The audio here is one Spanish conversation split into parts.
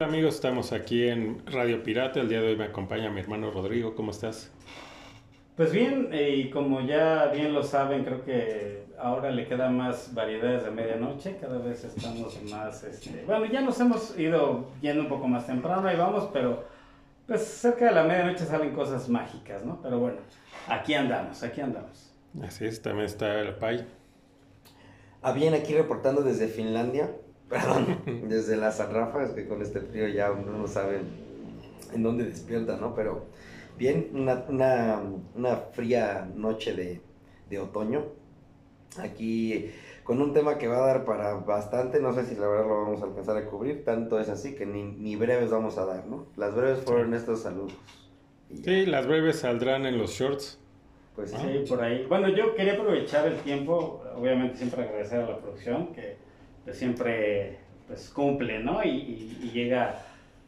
amigos, estamos aquí en Radio Pirata. El día de hoy me acompaña mi hermano Rodrigo. ¿Cómo estás? Pues bien, eh, y como ya bien lo saben, creo que ahora le quedan más variedades de medianoche. Cada vez estamos más, este, bueno, ya nos hemos ido yendo un poco más temprano, ahí vamos, pero pues cerca de la medianoche salen cosas mágicas, ¿no? Pero bueno, aquí andamos, aquí andamos. Así es, también está el Pai. Ah, bien, aquí reportando desde Finlandia, perdón, desde las San Rafa, es que con este frío ya uno no sabe en dónde despierta, ¿no? Pero bien, una, una, una fría noche de, de otoño, aquí con un tema que va a dar para bastante, no sé si la verdad lo vamos a alcanzar a cubrir, tanto es así que ni, ni breves vamos a dar, ¿no? Las breves fueron estos saludos. Sí, las breves saldrán en los shorts. Pues sí. Sí, por ahí. Bueno, yo quería aprovechar el tiempo, obviamente siempre agradecer a la producción que pues, siempre pues, cumple, ¿no? Y, y- y llega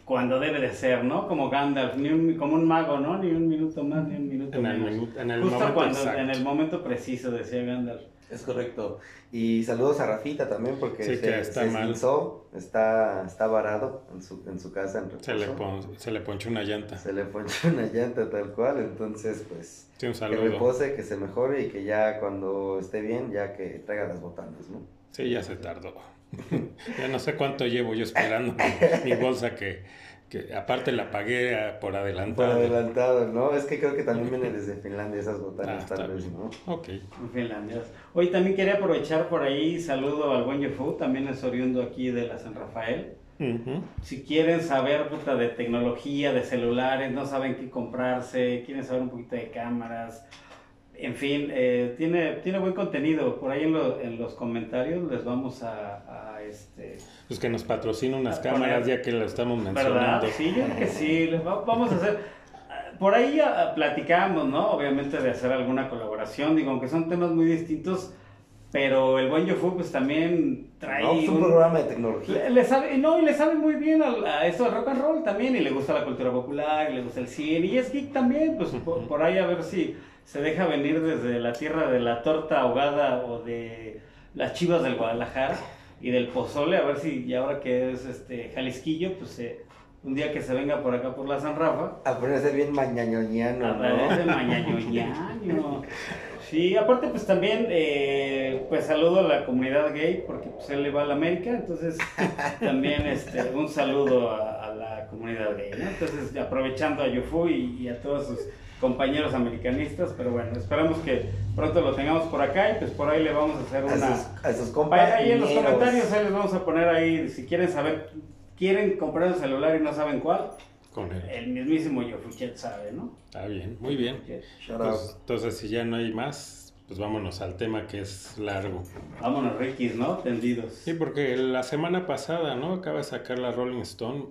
cuando debe de ser, ¿no? Como Gandalf, ni un- como un mago, ¿no? Ni un minuto más, ni un minuto En el, menos. minu- en el Justo momento cuando, exacto. en el momento preciso, decía Gandalf. Es correcto. Y saludos a Rafita también porque Sí, se, está se mal. esguinzó, está, está varado en su, en su casa en reposo. Se le, pon- se le ponchó una llanta. Se le ponchó una llanta tal cual, entonces pues Sí, un que saludo. repose, que se mejore y que ya cuando esté bien, ya que traiga las botanas, ¿no? Sí, ya se tardó. ya no sé cuánto llevo yo esperando mi, mi bolsa que, que aparte la pagué ah, por Por adelantado. adelantado, ¿no? Es que creo que también viene desde Finlandia esas botanas, Ah, tal vez, bien. ¿no? Ok. Finlandia. Hoy también quería aprovechar por ahí, saludo al buen Yofu, también es oriundo aquí de la San Rafael. Ujú. Si quieren saber puta, de tecnología, de celulares, no saben qué comprarse, quieren saber un poquito de cámaras, en fin, eh, tiene, tiene buen contenido. Por ahí en, lo- en los comentarios les vamos a, a, este... Pues que nos patrocina unas cámaras poner- ya que lo estamos ¿Verdad? mencionando. Sí, yo creo que sí. les va- vamos a hacer... Por ahí ah, platicamos, ¿no? Obviamente de hacer alguna colaboración, digo, aunque son temas muy distintos, pero el buen Yofu pues también trae... No, es un un- programa de tecnología. le, le sabe, no, y le sabe muy bien a, eso del rock and roll también, y le gusta la cultura popular, y le gusta el cine, y es geek también, pues por, por ahí a ver si se deja venir desde la tierra de la torta ahogada o de las chivas del Guadalajara y del pozole, a ver si, y ahora que es este Jalisquillo, pues eh, un día que se venga por acá por la San Rafa, A ponerse bien mañañoñano, a través de ¿no? mañañoñaño. Sí, aparte pues también eh, pues saludo a la comunidad gay porque pues él le va a la América, entonces también este, un saludo a, a la comunidad gay, ¿no? Entonces aprovechando a Yofu y, y a todos sus compañeros americanistas, pero bueno, esperamos que pronto lo tengamos por acá y pues por ahí le vamos a hacer A una... sus, a sus compañeros. ahí en los comentarios ahí les vamos a poner ahí, si quieren saber, quieren comprar un celular y no saben cuál, Con él. el mismísimo Yofuchet sabe, ¿no? Está bien, muy bien. Pues, entonces, si ya no hay más, pues vámonos al tema que es largo. Vámonos, Rikis, ¿no? Tendidos. Sí, porque la semana pasada, ¿no? Acaba de sacar la Rolling Stone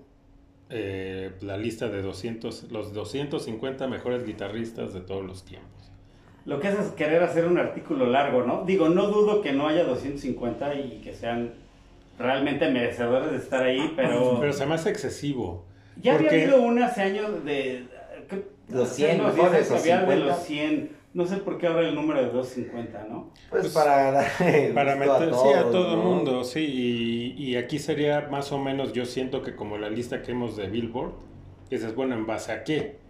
eh, la lista de 200, los 250 mejores guitarristas de todos los tiempos. Lo que es es querer hacer un artículo largo, ¿no? Digo, no dudo que no haya 250 y que sean realmente merecedores de estar ahí, pero... Pero se me hace excesivo. ya había porque- habido una hace años de... creo- Los hace 100 unos mejores, o había de 50. los 100. No sé por qué ahora el número de 250, ¿no? Pues, Pues, para darle Para meter, sí, a todos, todo el ¿no? mundo, sí. Y, y aquí sería más o menos, yo siento que como la lista que hemos de Billboard, que dices, bueno, ¿en base a qué?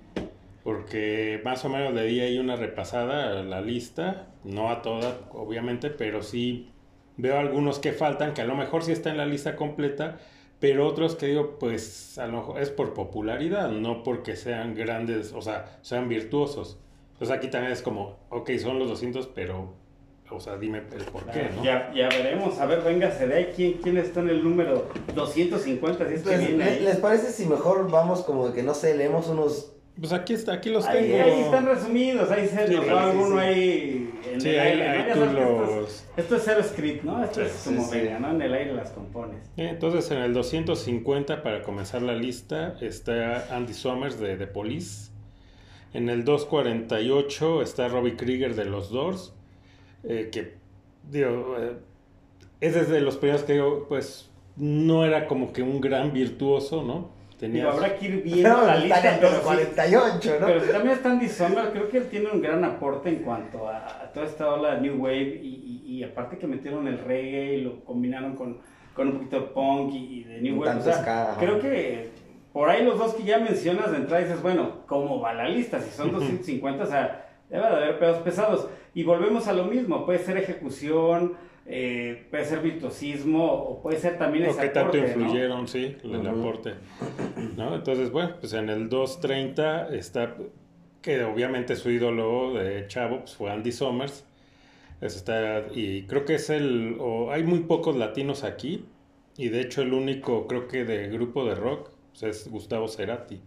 Porque más o menos le di ahí una repasada a la lista, no a toda, obviamente, pero sí veo algunos que faltan, que a lo mejor sí está en la lista completa, pero otros que digo, pues a lo mejor es por popularidad, no porque sean grandes, o sea, sean virtuosos. Entonces aquí también es como, ok, son los 200, pero, o sea, dime el por qué, ¿no? Ya, ya veremos. A ver, véngase de ahí. ¿Quién, quién está en el número 250? Si es que Pues, viene ¿les, ahí. les parece si mejor vamos como que, no sé, leemos unos... Pues aquí está, aquí los Ahí, tengo. ahí están resumidos, ahí se Sí, nos va sí, alguno sí. ahí en Sí, el ahí, aire. ahí Ya tú esto, es, los... esto es cero script, ¿no? Esto Sí, es sí, como sí. venga, ¿no? En el aire las compones. Entonces en el 250 para comenzar la lista está Andy Summers de The Police. En el 248 está Robbie Krieger de Los Doors. eh, que digo, eh, es desde los primeros que digo, pues no era como que un gran virtuoso, ¿no? Tenía Digo, habrá que ir viendo No, la lista, en pero, los sí- 48, ¿no? pero si también está Andy Sommer, creo que él tiene un gran aporte en cuanto a, a toda esta ola New Wave y, y- y aparte que metieron el reggae y lo combinaron con con un poquito de punk y, de New Un Wave. O tanto sea, creo que por ahí los dos que ya mencionas de entrada dices, bueno, ¿cómo va la lista? Si son 250, o sea, debe de haber pedos pesados. Y volvemos a lo mismo, puede ser ejecución, eh, puede ser virtuosismo, o puede ser también ese qué tanto aporte, ¿no? influyeron, sí, el aporte. ¿No? Entonces, bueno, pues en el 230 está, que obviamente su ídolo de Chavo pues, fue Andy Summers. Eso está, y creo que es el, o hay muy pocos latinos aquí, y de hecho el único, creo que de grupo de rock, pues, es Gustavo Cerati,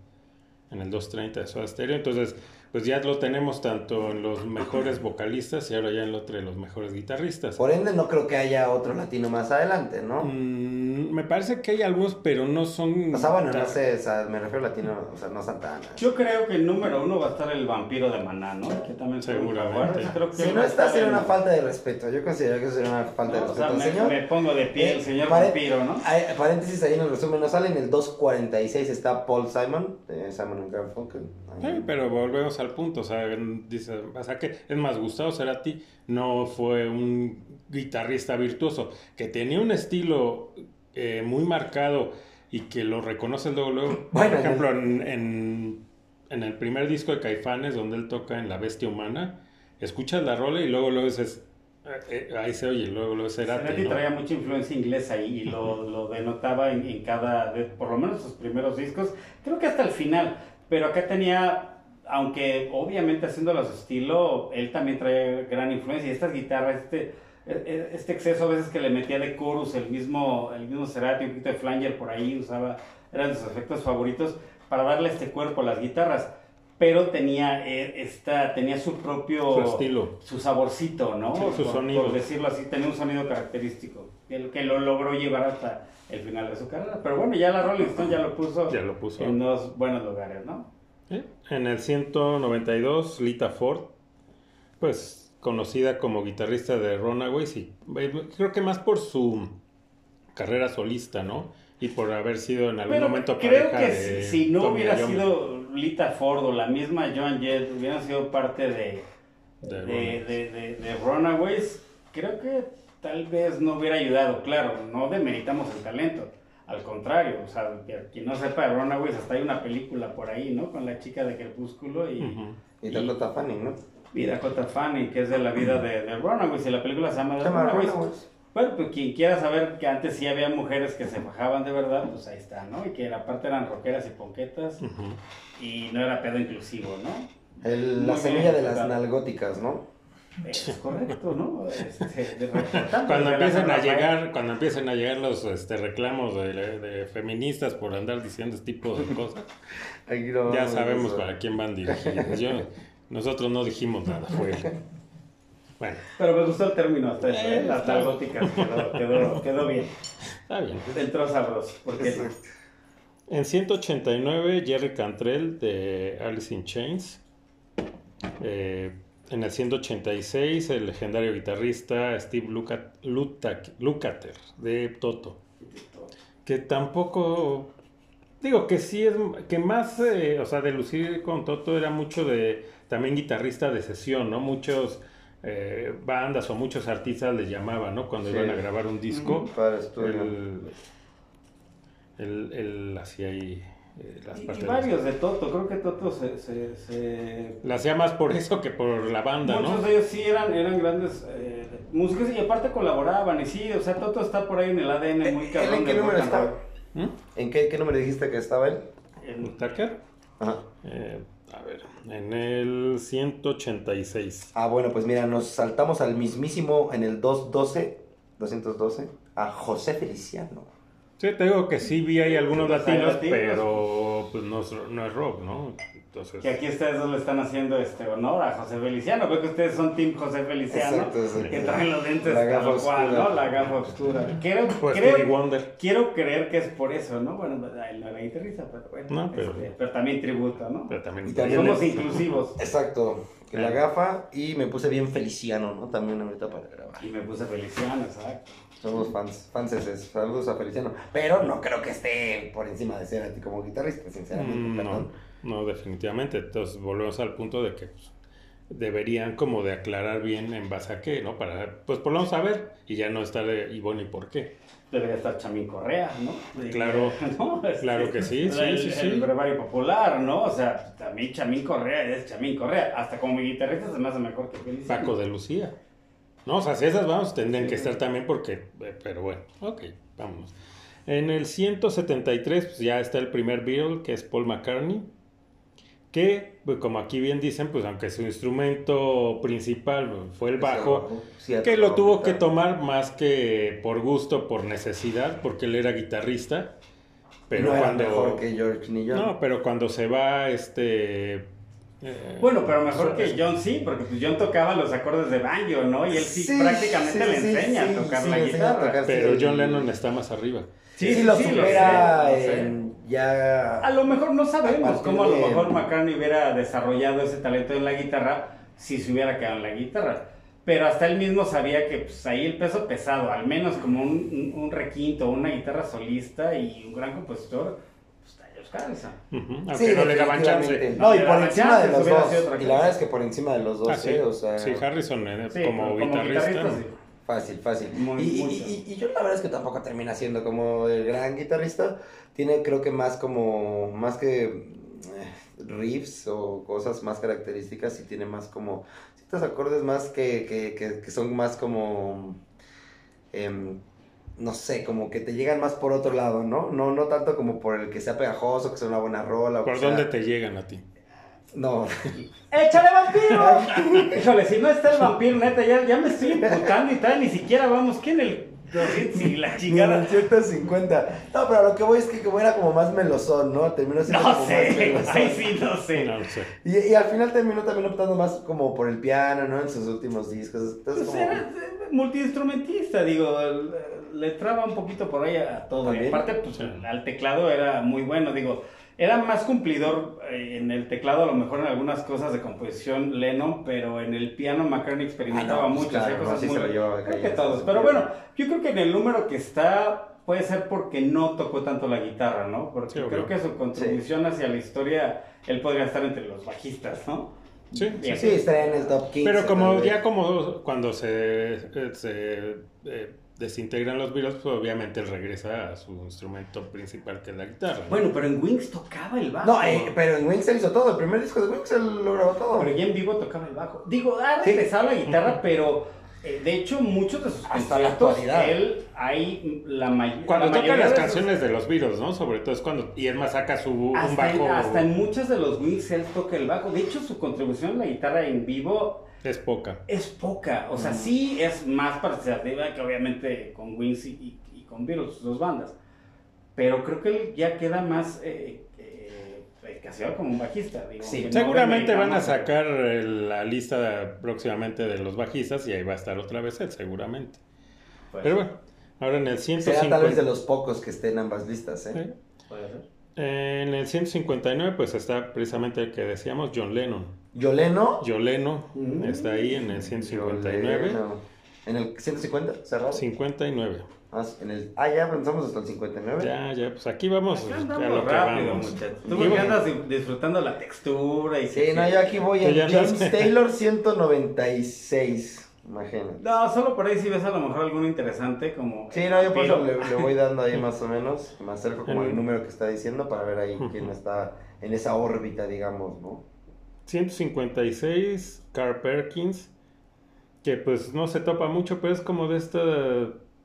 en el 230 de Soda Stereo. Entonces, pues ya lo tenemos tanto en los mejores vocalistas y ahora ya en otro de los mejores guitarristas. Por ende, no creo que haya otro latino más adelante, ¿no? Mm, me parece que hay algunos, pero no son. O sea, bueno, no sé, o sea, me refiero a latino, o sea, no Santana. Yo creo que el número uno va a estar el vampiro de Maná, ¿no? Que también Seguramente. Creo que Si no a está, sería una falta de respeto. Yo considero que sería una falta de No, o sea, respeto. me, señor. me pongo de pie, el Eh, señor pare- vampiro, ¿no? Hay- paréntesis ahí en el resumen, no sale en el 246 está Paul Simon, de Simon and Garfunkel. Sí, pero volvemos al punto, o sea, dice, o sea que es más, Gustavo Cerati no fue un guitarrista virtuoso, que tenía un estilo eh, muy marcado y que lo reconoce luego, luego. Bueno, por ejemplo, en, en, en el primer disco de Caifanes, donde él toca en La Bestia Humana, escuchas la rola y luego luego dices, eh, eh, ahí se oye, luego es Cerati, Cerati ¿no? traía mucha influencia inglesa y lo, lo denotaba en, en cada, de- por lo menos sus primeros discos, creo que hasta el final, pero acá tenía, aunque obviamente haciéndolo a su estilo, él también traía gran influencia y estas guitarras, este, e- este exceso a veces que le metía de chorus, el mismo, el mismo Cerati, un poquito de flanger por ahí, usaba, eran sus efectos favoritos para darle este cuerpo a las guitarras. Pero tenía, eh, esta, tenía su propio Su estilo. su saborcito, ¿no? Sí, su por, sonido. por decirlo así, tenía un sonido característico, que lo logró llevar hasta el final de su carrera. Pero bueno, ya la Rolling Stone ya lo puso, Ya lo puso. en dos buenos lugares, ¿no? ¿Eh? En el 192, Lita Ford, pues conocida como guitarrista de Runaways y eh, creo que más por su carrera solista, ¿no? Y por haber sido en algún Pero momento creo pareja que de si, si no Tommy hubiera Iommi. sido Lita Ford o la misma Joan Jett, hubieran sido parte de, De de- de- de Runaways, creo que tal vez no hubiera ayudado. Claro, no demeritamos el talento. Al contrario, o sea, que- quien no sepa de Runaways, hasta hay una película por ahí, ¿no? Con la chica de Crepúsculo y, Ujú. Y Dakota Fanning, ¿no? y Dakota Fanning, que es de la vida de, de Runaways, y la película se llama Se llama Runaways. Runaways. Bueno, pues quien quiera saber que antes sí había mujeres que se fajaban de verdad, pues ahí está, ¿no? Y que aparte eran rockeras y ponquetas y no era pedo inclusivo, ¿no? El- la semilla bien, de las claro. nalgóticas, ¿no? Es correcto, ¿no? Este, Cuando empiecen a llegar, cuando empiecen a llegar los este, reclamos de, de feministas por andar diciendo este tipo de cosas, no ya sabemos eso. para quién van dirigidos. Yo- nosotros no dijimos nada, fue él. Bueno, Pero me gustó el término hasta eso, ¿eh? Eh, Las nalgóticas quedó, quedó, quedó bien. está bien. Entró sabroso. Porque. En 189, Jerry Cantrell de Alice in Chains. Eh, en el 186, el legendario guitarrista Steve Lutak- Lukather de Toto. Que tampoco. Digo que sí es. Que más. eh, o sea, de lucir con Toto era mucho de. También guitarrista de sesión, ¿no? Muchos. eh, bandas o muchos artistas les llamaban, ¿no? Cuando Sí. iban a grabar un disco. Para estudio. Él, él, él hacía ahí eh, las y, y varios de Toto, creo que Toto se... se, se- La hacía más por eso que por la banda, Muchos ¿no? de ellos sí eran, eran grandes eh, músicos y aparte colaboraban y sí, o sea, Toto está por ahí en el ADN muy ¿Él cabrón. en qué número. ¿Mm? ¿En qué, qué número dijiste que estaba él? En- ¿Tucker? Ajá. Eh, a ver, en el 186. Ah, bueno, pues mira, nos saltamos al mismísimo en el 212, 212, a José Feliciano. Sí, te digo que sí vi ahí algunos latinos, latinos. pero pues no es, no es rock, ¿no? Entonces, Que aquí ustedes dos le están haciendo este honor a José Feliciano. Veo que ustedes son Team José Feliciano. Exacto, exacto. Que traen los lentes La gafa tal cual, oscura. ¿no? La gafa oscura. Creo, pues creo, Stevie Wonder. quiero creer que es por eso, ¿no? Bueno, pues, era guitarrista, pero bueno. No, pero- este, pero también tributo, ¿no? Pero también Y también Somos inclusivos. Exacto, que la Ah. gafa y me puse bien Feliciano, ¿no? También ahorita para grabar. Y me puse Feliciano, exacto. Somos fans, fanses, saludos a Feliciano. Pero no creo que esté por encima de ser a ti como guitarrista, sinceramente. Mm, perdón. no, no, definitivamente. Entonces volvemos al punto de que pues, deberían como de aclarar bien en base a qué, ¿no? Para, pues por lo menos saber y ya no estar y bueno, ¿y por qué? Debería estar Chamín Correa, ¿no? Claro, ¿No? Claro que sí, sí, el, sí, sí. El brevario popular, ¿no? O sea, también Chamín Correa es Chamín Correa. Hasta como mi guitarrista se me hace mejor que Feliciano. Paco de Lucía. No, o sea, si esas vamos, tendrían que estar también porque, eh, pero bueno, ok, vámonos. En el 173 pues ya está el primer Beatle, que es Paul McCartney, que, pues, como aquí bien dicen, pues aunque su instrumento principal pues, fue el bajo, que lo tuvo que tomar más que por gusto, por necesidad, porque él era guitarrista. Pero no era cuando... mejor que George ni John. No, pero cuando se va, este... eh, Bueno, pero mejor que John sí, porque pues John tocaba los acordes de banjo, ¿no? Y él sí, Sí, prácticamente sí, le enseña sí, a tocar sí, la guitarra. tocar. Pero sí. John Lennon está más arriba. Sí, lo sí, supera sé, lo sé. en ya. A lo mejor no sabemos cómo a lo mejor McCartney hubiera desarrollado ese talento en la guitarra si se hubiera quedado en la guitarra. Pero hasta él mismo sabía que pues, ahí el peso pesado, al menos como un, un requinto, una guitarra solista y un gran compositor, Harrison. Ujú, Aunque Sí, no le daban chance. No, y por encima de los dos. Y la verdad es que por encima de los dos, Ah, sí. ¿eh? O sea, Sí, Harrison eh, Sí, como, guitarrista. sí. fácil, fácil. Muy, y, y- y yo la verdad es que tampoco termina siendo como el gran guitarrista. Tiene creo que más como, más que eh, riffs o cosas más características y tiene más como ciertos acordes más que, que, que, que son más como, em, no sé, como que te llegan más por otro lado, ¿no? No, no tanto como por el que sea pegajoso, que sea una buena rola. o ¿Por sea- dónde te llegan a ti? No, ¡Échale vampiro! Híjole, si no está el vampiro, neta, ya, ya me estoy imputando y tal, ni siquiera vamos, ¿quién el 200 y la Chingada. chingada? 150. No, pero lo que voy es que como era como más melosón, ¿no? Terminó siendo No como más sé, melosón. ay sí, no sé. No lo sé. Y, y al final terminó también optando más como por el piano, ¿no? En sus últimos discos. Entonces, Pues como... era multiinstrumentista, digo, el- le traba un poquito por ahí a todo. Y También. aparte, pues Sí. al teclado era muy bueno, digo, era más cumplidor eh, en el teclado, a lo mejor en algunas cosas de composición Lennon, pero en el piano McCartney experimentaba Ah, no, pues claro, cosas no, sí muy creo que todos. sí, Pero sí. bueno, yo creo que en el número que está puede ser porque no tocó tanto la guitarra, ¿no? Porque Sí, creo que su contribución hacia la historia, él podría estar entre los bajistas, ¿no? Sí, Bien. Sí, estaría en el top 15. Pero como ya como cuando se, se eh, desintegran los Beatles, pues obviamente él regresa a su instrumento principal que es la guitarra. ¿no? Bueno, pero en Wings tocaba el bajo. No, eh, pero en Wings él hizo todo. El primer disco de Wings él lo grabó todo. Pero ya en vivo tocaba el bajo. Digo, ha Sí. regresado la guitarra, pero eh, de hecho muchos de sus Hasta la actualidad. él hay la, may Cuando la toca las de canciones de los Beatles, ¿no? Sobre todo es cuando... Y él más saca su un hasta, en, bajo... hasta en muchas de los Wings él toca el bajo. De hecho, su contribución a la guitarra en vivo Es poca. es poca. O sea, Mm. sí es más participativa que obviamente con Wings y, y- y con Beatles, sus dos bandas. Pero creo que él ya queda más eh, eh, eh, casi ahora como un bajista. Digo, Sí. no Seguramente van a sacar eh, la lista próximamente de los bajistas y ahí va a estar otra vez él, seguramente. pues, Pero bueno, ahora en el Será 150... tal vez de los pocos que estén en ambas listas, ¿eh? Sí. puede ser. En el 159 pues está precisamente el que decíamos, John Lennon. Yoleno. John Lennon Mm. está ahí en el 159. Yoleno. ¿En el 150? ¿Cerrado? 59. Ah, en el... ah, ya pensamos hasta el 59. Ya, ya, pues aquí vamos a lo que rápido, muchachos. Tú porque andas di- disfrutando la textura y Sí, no, yo aquí voy no James. Taylor 196. Imagínate. No, solo por ahí si ves a lo mejor alguno interesante como... Sí, no, yo por eso le, le voy dando ahí más o menos. Me acerco como el número que está diciendo para ver ahí quién está en esa órbita, digamos, ¿no? 156, Carl Perkins, que pues no se topa mucho, pero es como de esta,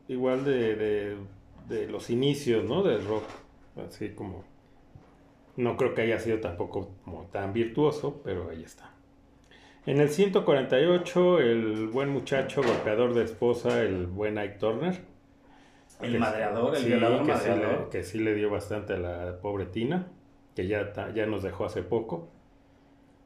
igual de, de, de los inicios, ¿no? Del rock, así como, no creo que haya sido tampoco como tan virtuoso, pero ahí está. En el 148, el buen muchacho, golpeador de esposa, el buen Ike Turner. El Que- madreador, el sí, violador que sí, madreador. le, que sí le dio bastante a la pobre Tina, que ya, ya nos dejó hace poco.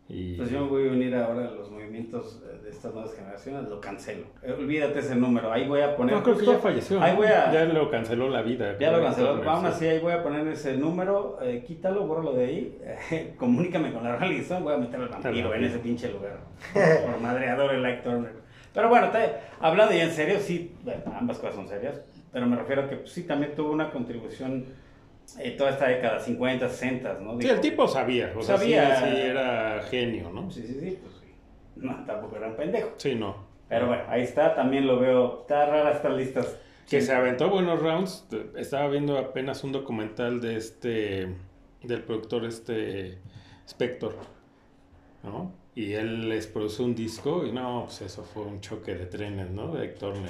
Y... Pues yo me voy a unir ahora a los movimientos eh, estas nuevas generaciones, lo cancelo. Eh, Olvídate ese número, ahí voy a poner... No, creo que ya falleció. Ahí voy a... Ya lo canceló la vida. Ya lo canceló. Sí. así, ahí voy a poner ese número. eh, quítalo, bórralo de ahí. eh, comunícame con la realización. Voy a meter al vampiro en ese pinche lugar. Por madreador el Like Turner. Pero bueno, te- hablando ya en serio, sí, bueno, ambas cosas son serias. Pero me refiero a que pues, sí también tuvo una contribución eh, toda esta década, 50, 60, ¿no? Sí, Digo, el tipo sabía. O sea, Sabía. Sí, sí, era genio, ¿no? Sí, sí, sí. No, tampoco era un pendejo. Sí, no. Pero bueno, ahí está, también lo veo, está rara estas listas. Que se aventó buenos rounds. Estaba viendo apenas un documental de este, del productor este Spector, ¿no? Y él les produjo un disco y no, pues eso fue un choque de trenes, ¿no? De Turner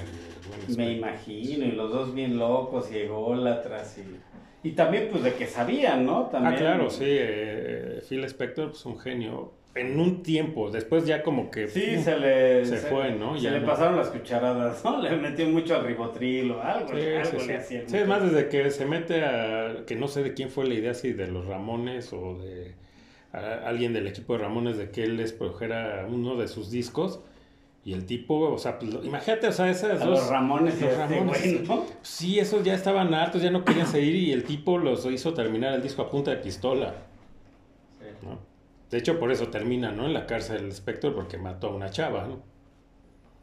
y Me imagino, y los dos bien locos y ególatras y... Y también pues de que sabían, ¿no? También, Ah, claro, sí. eh, Phil Spector, pues un genio. En un tiempo, después ya como que... Sí, se le... Se fue, ¿no? Se le no. pasaron las cucharadas, ¿no? Le metió mucho al ribotril o algo, Sí, algo sí, le hacía. Sí, es más, desde que se mete a... Que no sé de quién fue la idea, si de los Ramones o de a- alguien del equipo de Ramones, de que él les produjera uno de sus discos. Y el tipo, o sea, pues, imagínate, o sea, esas A dos... los Ramones los este Ramones, güey, ¿no? Sí, esos ya estaban hartos, ya no querían seguir y el tipo los hizo terminar el disco a punta de pistola. De hecho, por eso termina, ¿no? En la cárcel el Spector, porque mató a una chava, ¿no?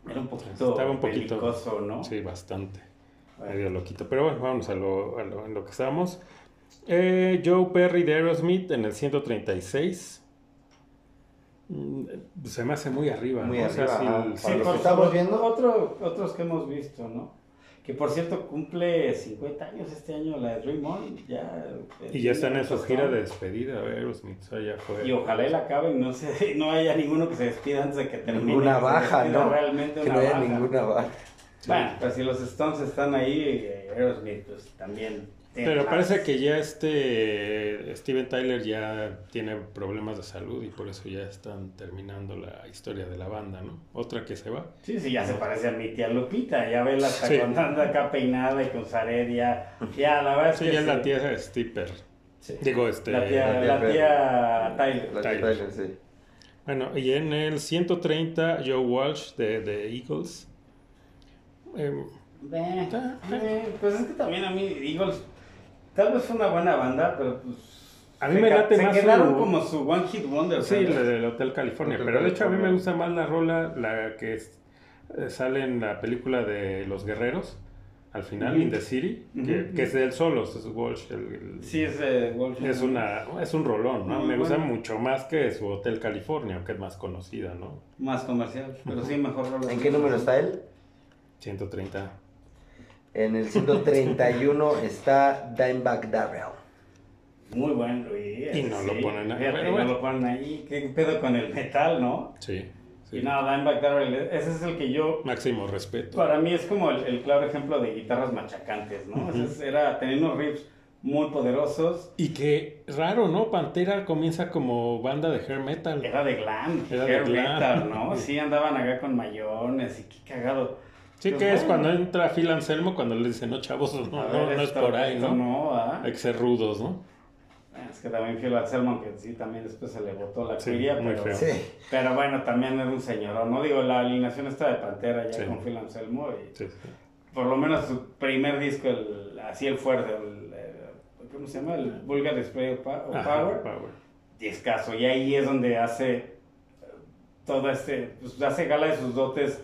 Era un poquito Estaba un poquito- pelicoso, ¿no? Sí, bastante. Bueno. Medio loquito. Pero bueno, vamos a lo, a lo- en lo que estábamos. Eh, Joe Perry de Aerosmith en el 136. Mm, Se me hace muy arriba. Muy ¿no? O sea, arriba, sí, estamos viendo. Otro, otros que hemos visto, ¿no? Que por cierto cumple 50 años este año la de Dream On. Ya, Y ya están en su Pues, gira de despedida, Aerosmith. O sea, ya fue. Y ojalá la acaben, no sé, no haya ninguno que se despida antes de que termine. Ninguna baja, ¿no? Realmente Que una no haya baja. ninguna baja. Bueno, pues si los Stones están ahí, eh, Aerosmith pues también. Pero parece que ya este Steven Tyler ya tiene problemas de salud y por eso ya están terminando la historia de la banda, ¿no? Otra que se va. Sí, sí, ya se parece a mi tía Lupita, ya vela hasta Sí. con anda acá peinada y con zaret, ya, ya la verdad es Sí, que ya es la sí. tía Stipper. Sí. Digo, este. La tía, la Tyler. tía Tyler. La Tyler. Tyler, sí. Bueno, y en el 130, Joe Walsh de, de Eagles. Em, eh, pues es que también a mí, Eagles, tal vez fue una buena banda, pero pues. A mí se me late se más quedaron su- como su One Hit Wonder. sí, ¿sabes? la del Hotel California. Hotel pero de hecho a mí me gusta más la rola, la que es- eh, sale en la película de Los Guerreros, al final, Ujú. In the City, que, Ujú. que es de él solo, es Walsh. el- el- Sí, es de Walsh. Es, una, es un rolón, ¿no? Muy me gusta bueno. mucho más que su Hotel California, que es más conocida, ¿no? Más comercial, pero sí, mejor rola. ¿En qué número está él? 130. En el 131 está Dimebag Darrell. Muy buen Luis. Y no lo ponen ahí, Fíjate, pero y bueno. no lo ponen ahí. ¿Qué pedo con el metal, no? Sí. sí. Y no, Dimebag Darrell, ese es el que yo Máximo respeto. Para mí es como el, el claro ejemplo de guitarras machacantes, ¿no? Es- era tener unos riffs muy poderosos. Y que raro, ¿no? Pantera comienza como banda de hair metal. Era de glam, Era de hair glam. metal, ¿no? Sí, andaban acá con mayones y qué cagado. Sí, Pues que es cuando entra Phil Anselmo cuando le dicen, no, chavos, no, no, ver, no es por ahí, ¿no? No, ¿ah? Hay que ser rudos, ¿no? Es que también Phil Anselmo, que sí, también después se le botó la Sí, curia, pero, feo. Sí. pero bueno, también era un señor, ¿no? Digo, la alineación está de Pantera ya Sí. con Phil Anselmo y Sí, sí. por lo menos su primer disco, el, así el fuerte, el, eh, ¿cómo se llama? El Vulgar Display of of Ajá, Power. Power. discazo. Y ahí es donde hace eh, todo este, pues hace gala de sus dotes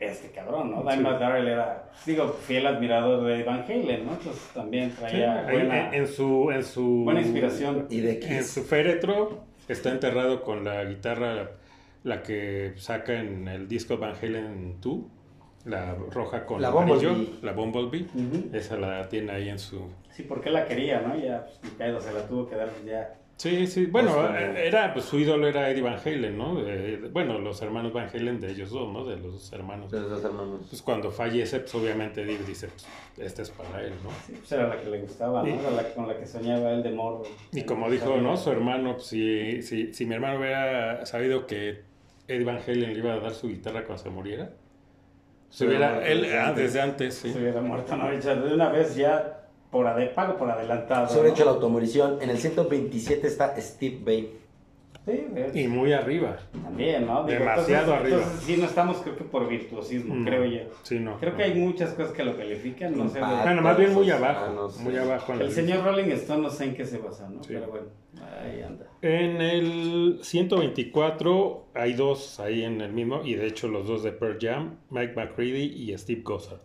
este cabrón, ¿no? Sí. Dimebag Darrell era, digo, fiel admirador de Van Halen, ¿no? Entonces también Sí, traía ahí buena, en, en su, en su... buena inspiración. Y de En Kiss. su féretro está enterrado con la guitarra, la, la que saca en el disco Van Halen 2, la roja con La amarillo, Bumblebee. la Bumblebee. Ujú. Esa la tiene ahí en su... Sí, porque la quería, ¿no? Ya, pues, ni pedo, se la tuvo que dar pues, ya. Sí, sí, bueno, Pues, como- eh, era, pues su ídolo era Eddie Van Halen, ¿no? Eh, bueno, los hermanos Van Halen de ellos dos, ¿no? De los dos hermanos. De los dos hermanos. Pues cuando fallece, pues obviamente Eddie dice, pues este es para él, ¿no? Sí, pues era la que le gustaba, ¿no? Y- Era la con la que soñaba él de morro. Y como dijo, ¿no? Su hermano, pues, si, si, si mi hermano hubiera sabido que Eddie Van Halen le iba a dar su guitarra cuando se muriera, se Se hubiera, él, muerto ah, desde antes, sí. Se hubiera muerto, ¿no? De una vez ya por ade pago por adelantado. ¿no? hecho la automorición. En el 127 está Steve Vai. Sí, es- Y muy arriba. También, ¿no? Demasiado entonces, arriba. Entonces sí, no estamos creo que por virtuosismo, No. creo yo. Sí, no. Creo no. que hay muchas cosas que lo califican, no sé. Bueno, más bien muy Ah, abajo, no sé. muy abajo. en la El lista. señor Rolling Stone no sé en qué se basa, ¿no? Sí. Pero bueno, ahí anda. En el 124 hay dos ahí en el mismo, y de hecho los dos de Pearl Jam, Mike McCready y Steve Gossard.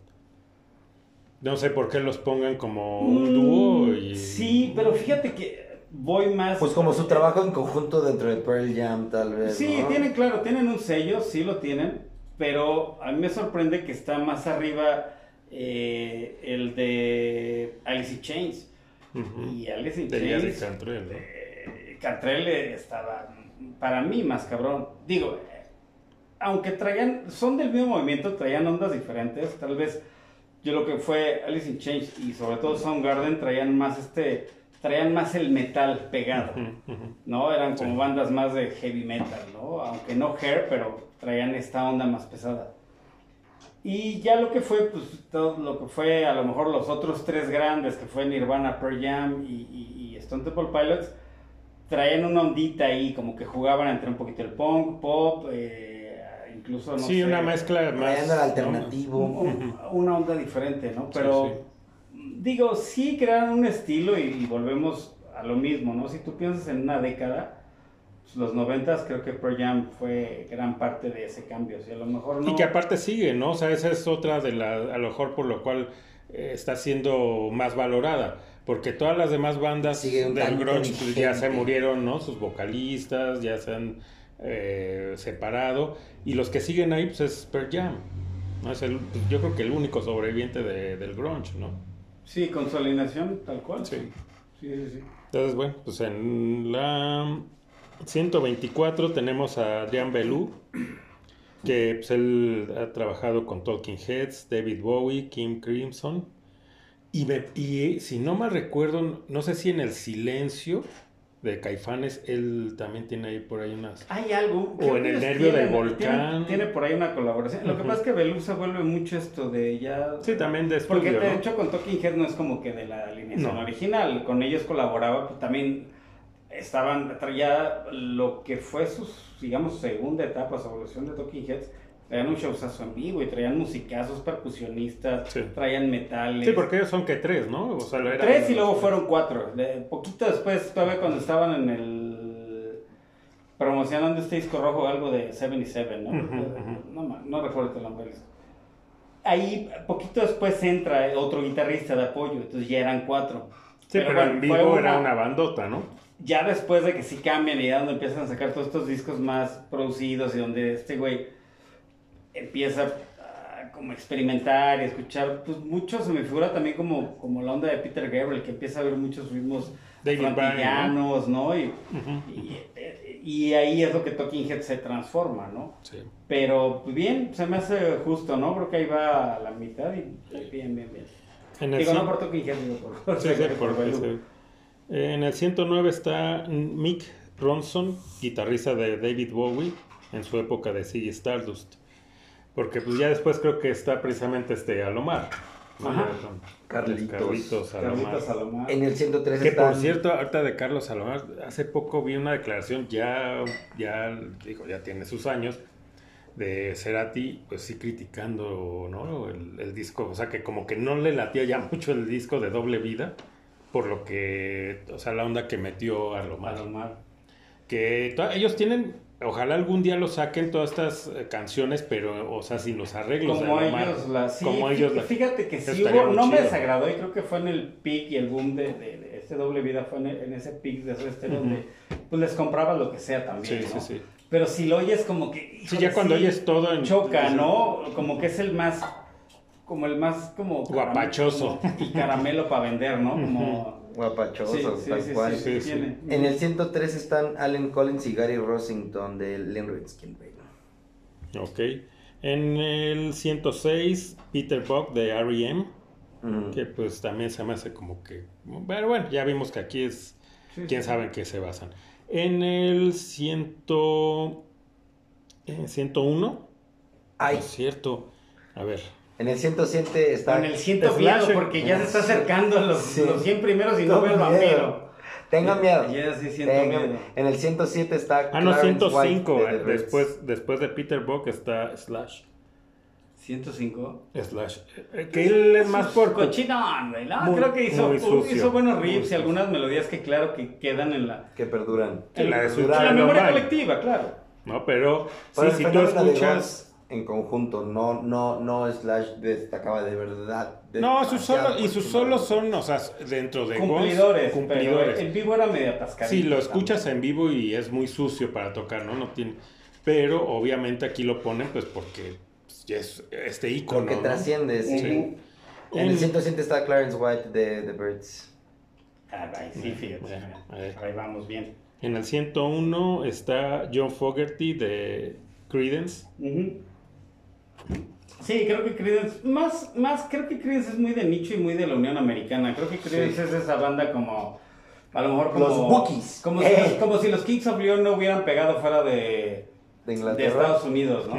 No sé por qué los pongan como un dúo y... Mm, Sí, pero fíjate que voy más... Pues como su trabajo en conjunto dentro de Pearl Jam, tal vez. Sí, ¿no? tienen, claro, tienen un sello, sí lo tienen, pero a mí me sorprende que está más arriba eh, el de Alice in Chains. Y Alice in De Chains, Cantrell, ¿no? eh, Cantrell estaba, para mí, más cabrón. Digo, eh, aunque traían, son del mismo movimiento, traían ondas diferentes, tal vez yo lo que fue Alice in Chains y sobre todo Soundgarden traían más este, traían más el metal pegado. ¿no? Eran como Sí. bandas más de heavy metal, ¿no? Aunque no hair, pero traían esta onda más pesada. Y ya lo que fue, pues, todo lo que fue a lo mejor los otros tres grandes, que fue Nirvana, Pearl Jam y, y, y Stone Temple Pilots, traían una ondita ahí, como que jugaban entre un poquito el punk, pop, eh, incluso, no sí, sé, una mezcla más. ¿no? alternativo. un- una onda diferente, ¿no? Pero, Sí, digo, sí crearon un estilo y, y volvemos a lo mismo, ¿no? Si tú piensas en una década, pues, los noventas creo que Pearl Jam fue gran parte de ese cambio, o sea, a lo mejor no... Y que aparte sigue, ¿no? O sea, esa es otra de las, a lo mejor por lo cual eh, está siendo más valorada. Porque todas las demás bandas Sigue del grunge pues, ya se murieron, ¿no? Sus vocalistas ya se han eh, separado. Y los que siguen ahí, pues es Pearl Jam. ¿no? Es el, pues, yo creo que el único sobreviviente de- del grunge, ¿no? Sí, consolidación, tal cual. Sí. Sí, sí, sí. Entonces, bueno, pues en la 124 tenemos a Adrián Belú, que pues, él ha trabajado con Talking Heads, David Bowie, Kim Crimson. Y, me- y si no mal recuerdo, no sé si en El Silencio de Caifanes, él también tiene ahí por ahí unas... Hay algo... O en el nervio del tienen- volcán. Tiene, tiene por ahí una colaboración. Lo que pasa es que Belú se vuelve mucho esto de ya... Sí, también de Porque de ¿no? hecho con Talking Head no es como que de la alineación No. original, con ellos colaboraba, pues también estaban, traía lo que fue su, digamos, segunda etapa, su evolución de Talking Heads, traían un showzazo en vivo y traían musicazos, percusionistas, Sí. traían metales. Sí, porque ellos son que tres, ¿no? O sea, eran- Tres y luego fueron cuatro. De- poquito después, todavía cuando estaban en el... promocionando este disco rojo, algo de 77, ¿no? Ujú, ujú. No, no recuerdo el nombre. Ahí, poquito después entra otro guitarrista de apoyo, entonces ya eran cuatro. Sí, pero, bueno, en vivo era una bandota, ¿no? Ya después de que sí cambian y ya donde empiezan a sacar todos estos discos más producidos y donde este güey empieza a como experimentar y escuchar, pues mucho se me figura también como, como la onda de Peter Gabriel, que empieza a ver muchos ritmos frontillanos, ¿no? Y, Ujú. y, y ahí es lo que Talking Head se transforma, ¿no? Sí. Pero pues, bien, se me hace justo, ¿no? Creo que ahí va a la mitad y bien, bien, bien. En el Digo, cien- no por Talking Head, digo por, Sí, sí, por sí. En el 109 está Mick Ronson, guitarrista de David Bowie, en su época de Ziggy Stardust. Porque pues ya después creo que está precisamente este Alomar. ¿no? Ajá. Carlitos. Carlitos Alomar. Carlitos Salomar. En el 103 Que están... por cierto, ahorita de Carlos Salomar, hace poco vi una declaración, ya, ya, digo, ya tiene sus años, de Cerati, pues sí criticando, ¿no? El, el disco, o sea, que como que no le latía ya mucho el disco de Doble Vida, por lo que, o sea, la onda que metió a Alomar. Salomar. Que ellos tienen, ojalá algún día lo saquen todas estas eh, canciones, pero, o sea, sin los arreglos Como ellos la sí, como ellos la- Fíjate que sí hubo, no me desagradó y creo que fue en el peak y el boom de, de- de este doble vida, fue en, el- en ese peak de Stereo Ujú. donde pues les compraba lo que sea también, Sí, ¿no? sí, sí. Pero si lo oyes como que... Sí, híjole, ya cuando sí, oyes todo en... Choca, ¿no? Como que es el más... Como el más como... Guapachoso. como- y caramelo para vender, ¿no? Como... Sí, sí, tal sí, cual. sí, sí, Sí, sí. tiene. En el 103 están Allen Collins y Gary Rossington de Len Skin Ok. En el 106, Peter Buck de R.E.M., que pues también se me hace como que... Pero bueno, ya vimos que aquí es... Sí, quién sí. sabe en qué se basan. En el 100, eh, 101, Ay, es cierto. A ver. En el 107 está... En el siento Slash, miedo porque ya se está acercando los, Sí. los 100 primeros y no Tengo ve el miedo. vampiro. Tengan miedo. Ya sí siento Tengan- miedo. En el 107 está... Ah, no, Clarence 105. White de eh, después, después de Peter Buck está Slash. 105. Slash. Eh, Que él es más por... Cochinón, güey. No, Muy- creo que hizo, sucio. hizo buenos riffs y algunas melodías que claro que quedan en la, Que perduran. Sí, la de en Switch la memoria colectiva, claro. No, pero sí, si tú escuchas... en conjunto, no, no, no Slash destacaba de verdad. No, sus solos, y sus solos los- son, o sea, dentro de Ghost, Cumplidores, cumplidores. pero en vivo era medio atascadito. Sí, lo escuchas en vivo y es muy sucio para tocar, ¿no? No tiene. Pero obviamente aquí lo ponen, pues porque es este icono. Porque ¿no? trasciende, sí. Sí. En el En- 107 está Clarence White de The Birds. Ah, ahí sí, fíjate. Bueno. Ahí vamos bien. En el 101 está John Fogerty de Credence. Ujú. Sí, creo que Creedence, más, más, creo que Creedence es muy de nicho y muy de la Unión Americana. Creo que Creedence es esa banda como, a lo mejor como... Los Bookies. Como, si, Eh. los, como si los Kings of Leon no hubieran pegado fuera de, De de. Estados Unidos, ¿no?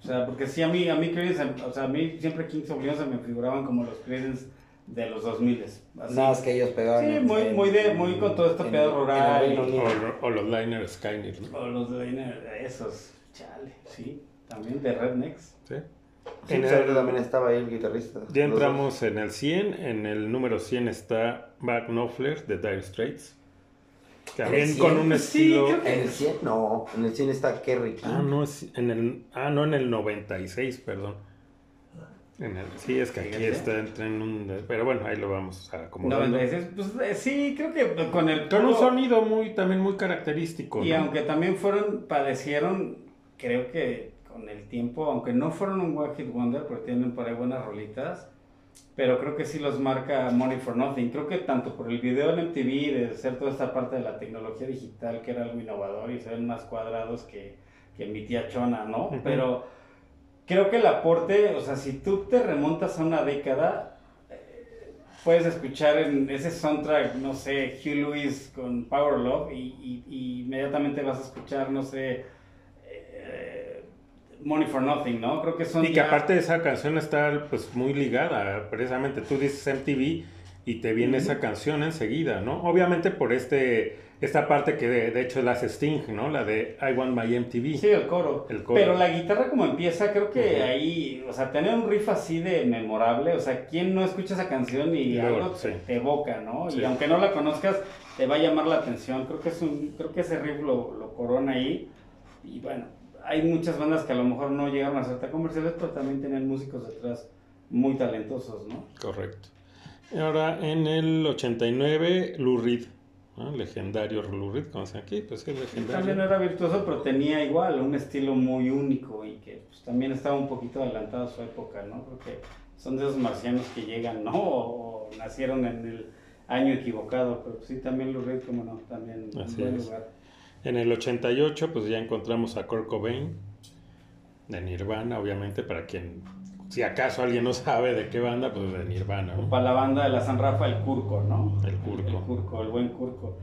O sea, porque sí, a mí, a mí Creedence, o sea, a mí siempre Kings of Leon se me figuraban como los Creedence de los 2000 así. Nada más que ellos pegaban. Sí, en- muy- en- muy de- muy con todo este pedo rural. O, o los Liner Skyner, ¿no? O los de Liner, esos, chale, sí. También de Rednecks. Sí. Sí, En pues, el- también estaba ahí el guitarrista. Ya Los dos. entramos en el 100. En el número 100 está Mark Knopfler de Dire Straits. También ¿En el con 100? un Sí, estilo. que- En el 100, no. En el 100 está Kerry King. Ah, no, es en el. Ah, no, en el 96, perdón. En el, sí, es que aquí Fíjate. está entre en un. Pero bueno, ahí lo vamos a acomodar. 96, pues eh, sí, creo que con el Con un sonido muy, también muy característico. Y ¿no? aunque también fueron, padecieron, creo que con el tiempo, aunque no fueron un One Hit Wonder, porque tienen por ahí buenas rolitas, pero creo que sí los marca Money for Nothing. Creo que tanto por el video en MTV, de ser toda esta parte de la tecnología digital, que era algo innovador y se ven más cuadrados que, que mi tía Chona, ¿no? Ujú. Pero creo que el aporte, o sea, si tú te remontas a una década, eh, puedes escuchar en ese soundtrack, no sé, Hugh Lewis con Power Love y, y- y inmediatamente vas a escuchar, no sé, eh, Money for Nothing, ¿no? Creo que son Y que ya- aparte esa canción está pues muy ligada, precisamente tú dices MTV y te viene esa canción enseguida, ¿no? Obviamente por este esta parte que de, de hecho la hace Sting, ¿no? La de I Want My MTV. Sí, el coro. El coro. Pero la guitarra como empieza, creo que ahí, o sea, tener un riff así de memorable, o sea, ¿quién no escucha esa canción y algo te, sí. te evoca, ¿no? Sí. Y aunque no la conozcas, te va a llamar la atención. Creo que es un, creo que ese riff lo, lo corona ahí. Y bueno, hay muchas bandas que a lo mejor no llegaron a ser tan comerciales, pero también tienen músicos detrás muy talentosos, ¿no? Correcto. Y ahora en el 89, Lou Reed, ¿no? legendario Lou Reed, como dicen aquí, pues También legendario. era virtuoso, pero tenía igual un estilo muy único y que pues, también estaba un poquito adelantado a su época, ¿no? Creo que son de esos marcianos que llegan, ¿no? O, nacieron en el año equivocado, pero sí, también Lou Reed, como no, también en buen es. lugar. En el 88, pues ya encontramos a Kurt Cobain, de Nirvana, obviamente, para quien, si acaso alguien no sabe de qué banda, pues de Nirvana, ¿no? Para la banda de la San Rafa, el Curco, ¿no? El Curco. El Curco, el buen Curco.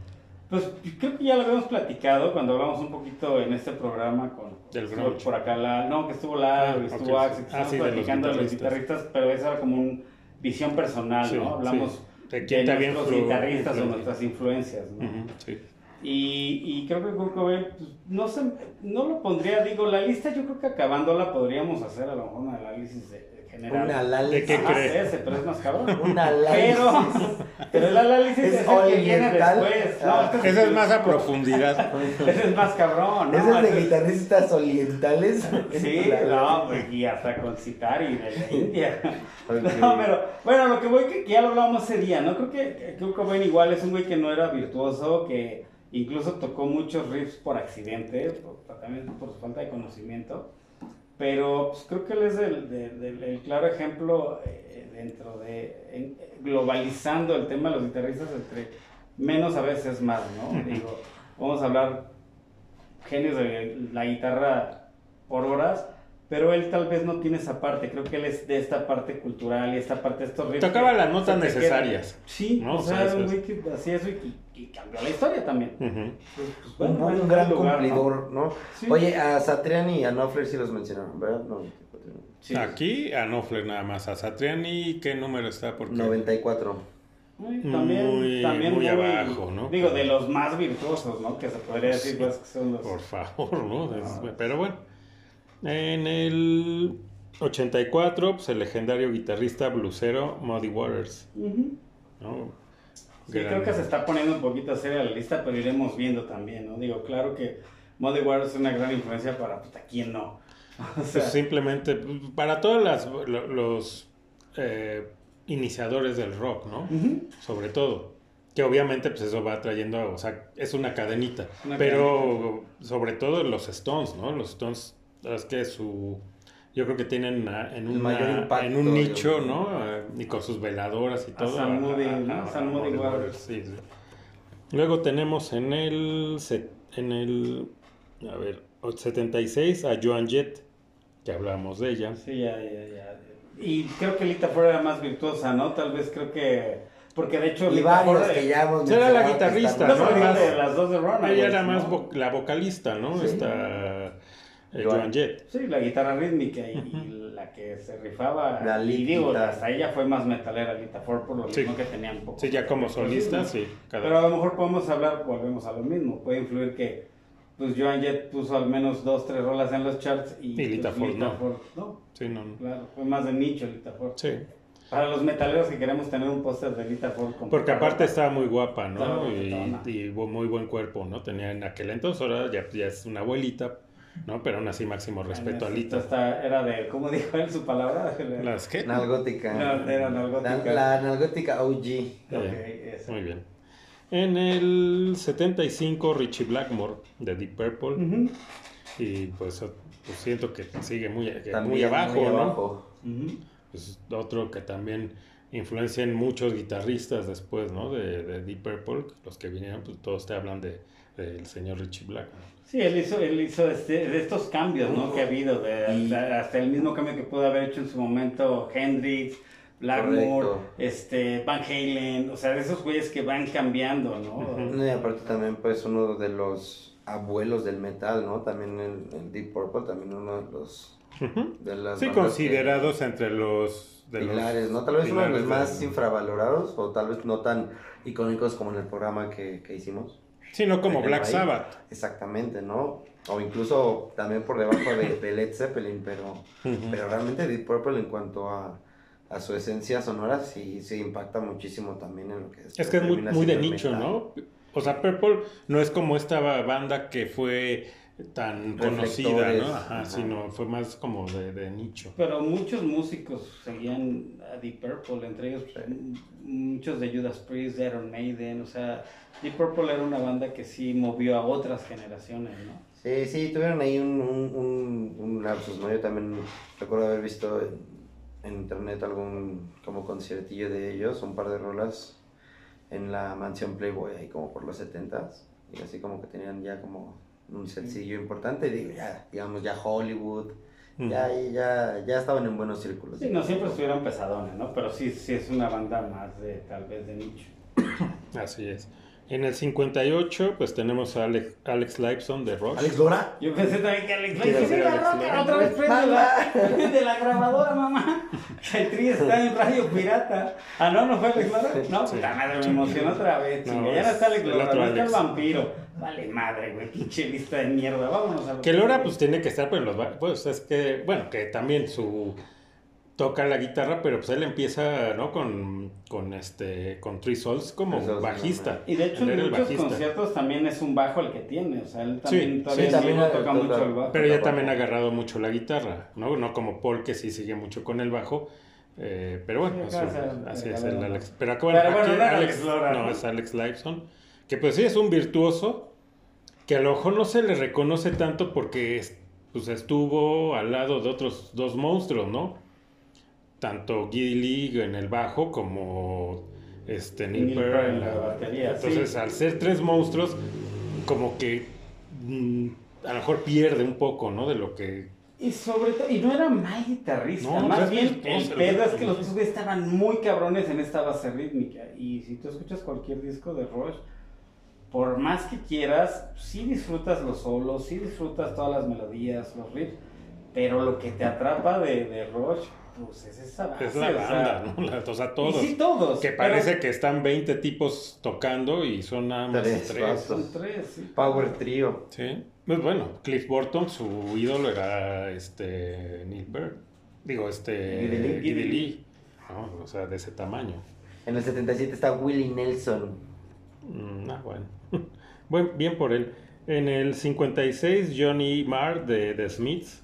Pues creo que ya lo habíamos platicado cuando hablamos un poquito en este programa con Del grunge. por acá la no que estuvo la Ah, estuvo ok, Axe, sí. que Ah, sí, de platicando de los guitarristas. pero esa era como una visión personal Sí, no hablamos sí. De quién había nuestros influ- guitarristas o nuestras influencias ¿no? Ujú, sí. Y, y creo que Kurt Cobain, pues, no sé no lo pondría digo la lista yo creo que acabándola podríamos hacer a lo mejor un análisis de, general Un análisis. ¿De qué Ajá, crees? ese, pero es más cabrón Un análisis. pero, pero el análisis Es es, el que viene oriental. después. No, Ah. Esa es más a profundidad. Ese es más cabrón, ¿no? Ese es de guitarristas orientales. Sí, no, pues, y hasta con Citari de la India. No, pero bueno, lo que voy que, que ya lo hablábamos ese día, ¿no? Creo que Kurt Cobain igual es un güey que no era virtuoso, que incluso tocó muchos riffs por accidente, por- también por su falta de conocimiento. Pero pues, creo que él es el, el claro ejemplo eh, dentro de en- globalizando el tema de los guitarristas entre menos a veces más, ¿no? Digo, vamos a hablar genios de la guitarra por horas, pero él tal vez no tiene esa parte. Creo que él es de esta parte cultural y esta parte de estos riffs Tocaba las notas necesarias. quedan. Sí, ¿no? o O sea, sea, eso un güey que hacía eso y, cambió la historia también. Pues, pues, Un, bueno, un en gran cumplidor, ¿no? Sí. Oye, a Satriani y a Knopfler sí los mencionaron, ¿verdad? No, Sí. Aquí a Knopfler nada más. A Satriani, ¿qué número está? Porque 94. Muy, también, Muy- también muy abajo, ¿no? Digo, de los más virtuosos, ¿no? Que se podría decir, pues, que son los... Por favor, ¿no? Es- Pero bueno. En el 84, pues el legendario guitarrista blusero Muddy Waters. ¿no? Sí, creo que se está poniendo un poquito seria la lista, pero iremos viendo también, ¿no? Digo, claro que Muddy Waters es una gran influencia para, pues, ¿a quién no? O sea, Pues simplemente, pues, para todos los eh, iniciadores del rock, ¿no? Sobre todo. Que obviamente pues eso va trayendo, o sea, es una cadenita. Una pero sobre todo los Stones, ¿no? Los Stones, es que su... Yo creo que tienen ah, en, una- mayor impacto, en un nicho. ¿no? Y con sus veladoras y A todo. A- ¿no? Waters. sí, sí. Luego tenemos en el, en el, a ver, 76 a Joan Jett, que hablamos de ella. Sí, ya, ya, ya. Y creo que Lita Ford era más virtuosa, ¿no? Tal vez creo que... Porque de hecho Y Lita varios Ford... que ya hemos era la guitarrista, No, más de las dos de Ronald. Ella era ¿no? más vo- la vocalista, ¿no? Sí. Esta eh, Joan. Joan Jett. Sí, la guitarra rítmica y, y la que se rifaba. La y lead digo, hasta ella fue más metalera, Lita Ford, por lo Sí. mismo que tenía un poco. Sí, ya como solista, sí. cada- Pero a lo mejor podemos hablar, volvemos a lo mismo. Puede influir que pues Joan Jett puso al menos dos, tres rolas en los charts y, Y Lita pues, Ford no. Ford no. Sí, no, no. Claro, fue más de nicho Lita Ford. Sí. Para los metaleros que queremos tener un póster de Lita Ford con Porque aparte ropa. estaba muy guapa, ¿no? Y, y muy buen cuerpo, ¿no? Tenía en aquel entonces, ahora ya, ya es una abuelita, ¿no? Pero aún así máximo respeto a Lita. Esta era de, ¿cómo dijo él su palabra? ¿Las qué? Nalgótica. No, era nalgótica. La, la nalgótica OG. Ok, eso. Muy bien. En el 75, Richie Blackmore, de Deep Purple. Ujú, Y pues, pues siento que sigue muy, que También muy abajo, muy ¿no? abajo. ujú. Pues otro que también influencia en muchos guitarristas después, ¿no? De, de Deep Purple, los que vinieron, pues todos te hablan de del señor Richie Blackmore. Sí, él hizo, él hizo este, de estos cambios ¿no? que ha habido, de, Y- hasta el mismo cambio que pudo haber hecho en su momento Hendrix, Blackmore, este, Van Halen, o sea, de esos güeyes que van cambiando, ¿no? Y aparte también pues uno de los abuelos del metal, ¿no? También el, el Deep Purple, también uno de los de las Sí, considerados entre los... De los pilares, ¿no? Tal vez uno de los más infravalorados o tal vez no tan icónicos como en el programa que, que hicimos. Sí, no como Ahí. Black Sabbath. Exactamente, ¿no? O incluso también por debajo de, de Led Zeppelin, pero, pero realmente Deep Purple en cuanto a, a su esencia sonora sí, sí impacta muchísimo también en lo que Es que es muy, de nicho, metal. ¿no? O sea, Purple no es como esta banda que fue tan conocida, ¿no? Ajá, ajá. sino fue más como de, de nicho. Pero muchos músicos seguían a Deep Purple, entre ellos muchos de Judas Priest, de Iron Maiden, o sea, Deep Purple era una banda que sí movió a otras generaciones, ¿no? Sí, sí, tuvieron ahí un, un, un, un lapsus, ¿no? Yo también recuerdo haber visto en, en internet algún como conciertillo de ellos, un par de rolas en la mansión Playboy, ahí como por los 70s, y así como que tenían ya como un sencillo importante, digo, ya, digamos, ya Hollywood, ya, ahí ya, ya estaban en buenos círculos. Sí, no siempre estuvieron pesadones, ¿no? Pero sí, sí es una banda más de, tal vez, de nicho. Así es. En el 58, pues tenemos a Alex, Alex Lifeson de Rush. Alex Lora. Yo pensé también que Alex Lifeson ser "Mira, Alex Rocker, Lora". otra vez prende la, prende la grabadora, mamá. El tri está en radio pirata. Ah, no, no fue Alex Lora. No, Sí. puta madre, me emocionó otra vez. No, ya no es está Alex Lora, no está el vampiro. Vale madre, güey, pinche lista de mierda. Vámonos a Que Lora pues tiene que estar pues, en los pues es que bueno que también su toca la guitarra pero pues él empieza no con con este con Three Souls como bajista. Y de hecho Él en muchos conciertos también es un bajo el que tiene, o sea, él también Sí, todavía sí, también toca mucho el bajo. pero ella Toca también ha agarrado mucho la guitarra no no como Paul que sí sigue mucho con el bajo eh, pero bueno pues, así es el. Alex. Pero acá, Pero bueno, aquí no era Alex, Lora, no es Alex Lifeson que pues sí es un virtuoso que a lo mejor no se le reconoce tanto porque es- pues estuvo al lado de otros dos monstruos, ¿no? Tanto Giddy Lee en el bajo como este Neil, Peart en la batería, Entonces, sí. al ser tres monstruos, como que mm, a lo mejor pierde un poco, ¿no? De lo que Y sobre todo, y no era mal guitarrista, No, más bien el pedo es que los güeyes estaban muy cabrones en esta base rítmica. Y si tú escuchas cualquier disco de Rush, por más que quieras, sí disfrutas los solos, sí disfrutas todas las melodías, los riffs, pero lo que te atrapa de, de Rush, pues es esa base. es la o sea, banda, ¿no? O sea, todos. Y sí, todos. que pero parece que están 20 tipos tocando y son nada más Tres. Son tres, sí. Power Trio. Sí. Pues bueno, Cliff Burton, su ídolo era este Neil Peart. Digo, este Geddy Lee. ¿no? O sea, de ese tamaño. En el 77 está Willie Nelson. Mm, ah, bueno. Buen- bien por él. En el 56, Johnny Marr de The Smiths.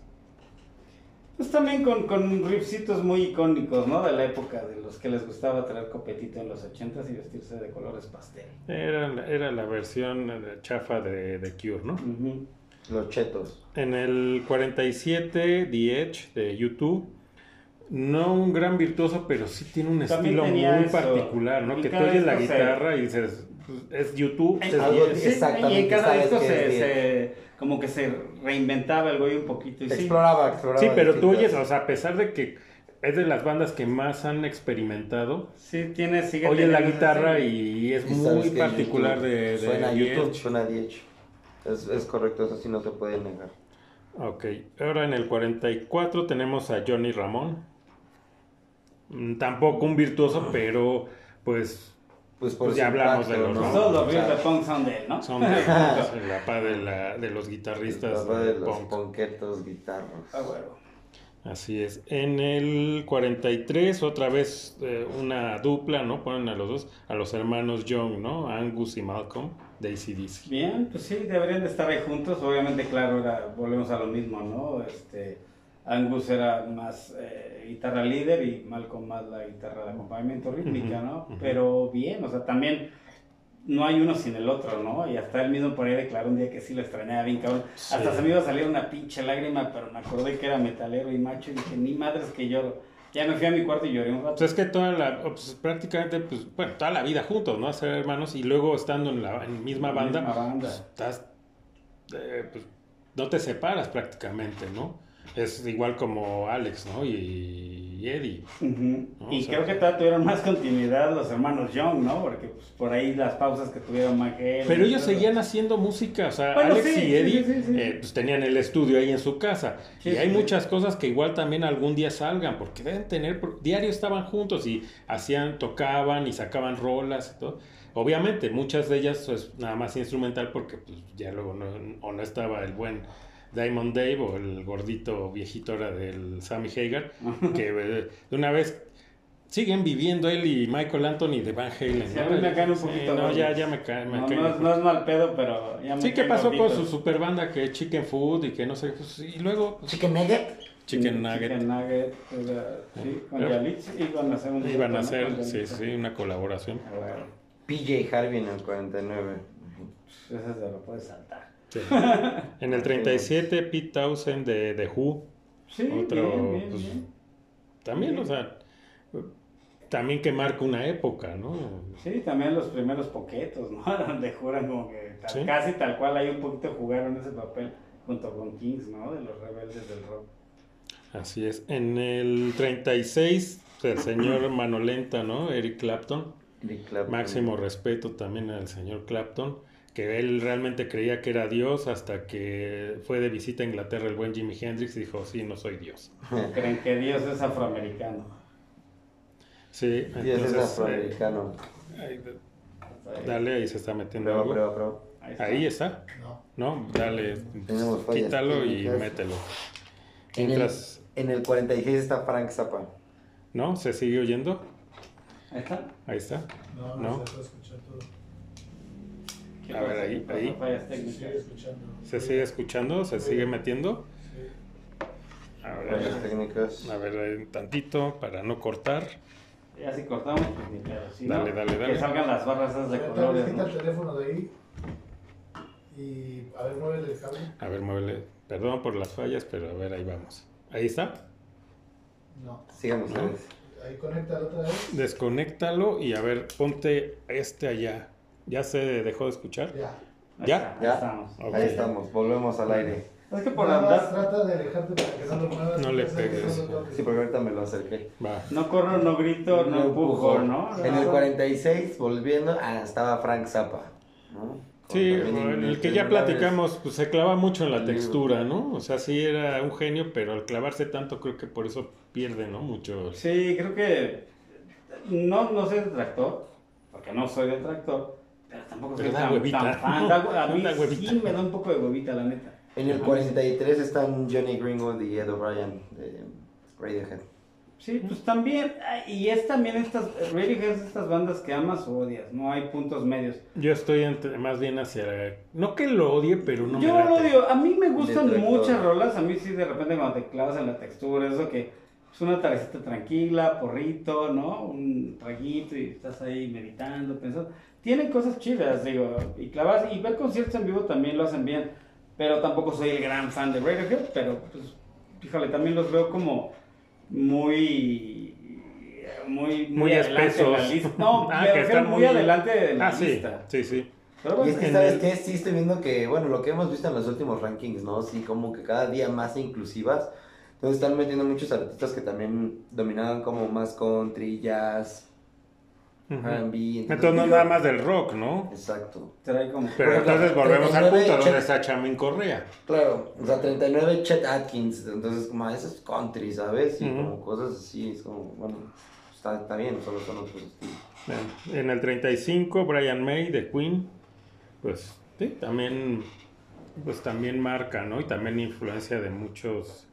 Pues también con, con riffcitos muy icónicos, ¿no? De la época, de los que les gustaba traer copetito en los 80s y vestirse de colores pastel. Era, la- era la versión eh, chafa de, de Cure, ¿no? Los chetos. En el 47, The Edge de YouTube. No un gran virtuoso, pero sí tiene un También estilo muy eso. particular, ¿no? Y Que tú oyes la guitarra y dices, pues, es YouTube, es Algo The Edge. Sí, exactamente, y en cada disco es se- como que se reinventaba el güey un poquito. Y sí, Exploraba, exploraba. Sí, pero tú oyes, o sea, a pesar de que es de las bandas que más han experimentado, sí tiene, sigue oyes la guitarra y es muy particular YouTube de, de Suena a The YouTube, suena Edge. Es, es correcto, eso sí no se puede negar. Ok, ahora en el 44 tenemos a Johnny Ramón. Mm, Tampoco un virtuoso, pero pues Pues por Pues ya hablamos de los ¿no? Todos los riffs de punk son de él, ¿no? son de, la pa de, la- de los guitarristas papá de de los punk. ponquetos guitarros. Ah, bueno. Así es. En el 43, otra vez eh, una dupla, ¿no? Ponen a los dos, a los hermanos Young, ¿no? Angus y Malcolm, de ACDC. Bien, pues sí, deberían de estar ahí juntos. Obviamente, claro, era- volvemos a lo mismo, ¿no? Este, Angus era más eh, guitarra líder y Malcolm más la guitarra de acompañamiento rítmica, ¿no? Pero bien, o sea, también no hay uno sin el otro, ¿no? Y hasta él mismo por ahí declaró un día que sí lo extrañaba bien, cabrón. Sí. Hasta se me iba a salir una pinche lágrima, pero me acordé que era metalero y macho y dije, ni madres que lloro. Ya me fui a mi cuarto y lloré un rato. Pues es que toda la, pues prácticamente, pues, bueno, toda la vida juntos, ¿no? Ser hermanos y luego estando en la en misma banda, Misma banda. pues, estás, eh, pues, no te separas prácticamente, ¿no? Es igual como Alex, ¿no? Y, y Eddie. Y O sea- creo que todavía tuvieron más continuidad los hermanos Young, ¿no? Porque pues, por ahí las pausas que tuvieron McHale. Pero ellos seguían haciendo música, o sea, Bueno, Alex sí, y Eddie sí, sí, sí. eh, pues tenían el estudio ahí en su casa. Y hay muchas cosas que igual también algún día salgan, porque deben tener, diario estaban juntos y hacían, tocaban y sacaban rolas y todo. Obviamente, muchas de ellas pues nada más instrumental porque pues, ya luego no, o no estaba el buen Diamond Dave o el gordito viejito era del Sammy Hagar, que eh, de una vez siguen viviendo él y Michael Anthony de Van Halen. Sí, ¿no? a mí me caen un Sí, poquito no, ya, ya me caen. me No, caen no es, mejor. no es mal pedo, pero ya me Sí, ¿qué pasó con su super banda que Chicken Food y que no sé? pues, y luego pues, Chicken Nugget. Chicken Nugget. Chicken Nugget, sí, con Yalitza iban a hacer un Iban a hacer, Con sí, sí, una colaboración. Ah, bueno, PJ Harvey en el 49. pues ese se lo puedes saltar. Sí. En el 37, Pete Townsend de The Who. Sí, Otro, bien, bien, pues, bien. También, o sea, también que marca una época, ¿no? Sí, también los primeros poquetos, ¿no? Donde juran como que tal- Sí. casi tal cual ahí un poquito jugaron ese papel junto con Kings, ¿no? De los rebeldes del rock. Así es. En el 36, el señor Manolenta, ¿no? Eric Clapton. Eric Clapton. Máximo respeto también al señor Clapton, que él realmente creía que era Dios hasta que fue de visita a Inglaterra el buen Jimi Hendrix y dijo, sí, no soy Dios. Creen que Dios es afroamericano. Sí, Y ese es afroamericano. eh, ahí, dale, ahí se está metiendo Prueba, algo. prueba, prueba. Ahí está. Ahí está. No. No, dale, quítalo y mételo. En el, en el 46 está Frank Zappa. ¿no? ¿Se sigue oyendo? Ahí está. Ahí está. No, ¿No? no, se puede escuchar todo. ¿Qué A ver, ahí, ahí. Fallas Se técnicas. sigue escuchando. ¿Se sigue escuchando? ¿Se sigue metiendo? Sí. A Fallas ver, técnicas. a ver, tantito para no cortar. Ya si cortamos, pues. Si Dale, no, dale, dale. Que salgan las barras esas de colores, quita ¿no? el teléfono de ahí. Y a ver, muévele el cable. A ver, muévele. Perdón por las fallas, pero a ver, ahí vamos. Ahí está. No. Sigan ustedes. Ahí conecta otra vez. Desconéctalo y a ver, ponte este allá. ¿Ya se dejó de escuchar? Ya. ¿Ya? Ya. estamos. Ahí estamos, volvemos al aire. Es que por Nada andar, trata de alejarte para que no lo muevas. No le pegues. Sí, porque ahorita me lo acerqué. Va. no corro, no grito, no empujo, ¿no? En el 46, volviendo, ah, estaba Frank Zappa. ¿no? Sí, también el que ya platicamos, pues se clava mucho en la textura, ¿no? O sea, sí era un genio, pero al clavarse tanto creo que por eso pierde, ¿no? Mucho. Sí, creo que no, no soy detractor, porque no soy detractor, pero tampoco soy tan, huevita. tan fan. Da- a mí Da huevita. sí me da un poco de huevita, la neta. En el 43 están Johnny Greenwood y Ed O'Brien de Radiohead. Sí, pues también, ah, y es también estas, Radiohead es estas bandas que amas o odias, no hay puntos medios. Yo estoy entre- más bien hacia... No que lo odie, pero no me Yo late. lo odio, a mí me gustan muchas rolas, a mí sí de repente cuando te clavas en la textura, eso que es una tardecita tranquila, porrito, ¿no? Un traguito y estás ahí meditando, pensando. Tienen cosas chidas, digo, y clavas, y ver conciertos en vivo también lo hacen bien, pero tampoco soy el gran fan de Radiohead, pero pues, fíjale, también los veo como muy... Muy, Muy espesos. lista. No, Ah, me que están muy, muy- adelante de la Ah, sí, lista. sí, sí. Pero Y bueno, es que, ¿sabes el- qué? Sí, estoy viendo que, bueno, lo que hemos visto en los últimos rankings, ¿no? Sí, como que cada día más inclusivas. Entonces están metiendo muchos artistas que también dominaban como más country, jazz. R&B. Entonces no nada más del rock, ¿no? Exacto. trae como... Pero ejemplo, entonces volvemos al 39 punto donde Chet- está Chamin Correa. Claro, o sea, 39 Chet Atkins, entonces como eso es country, ¿sabes? Y como cosas así, es como, bueno, está, está bien, solo son otros estilos. Bueno, En el 35, Brian May de Queen, pues sí, también, pues también marca, ¿no? Y también influencia de muchos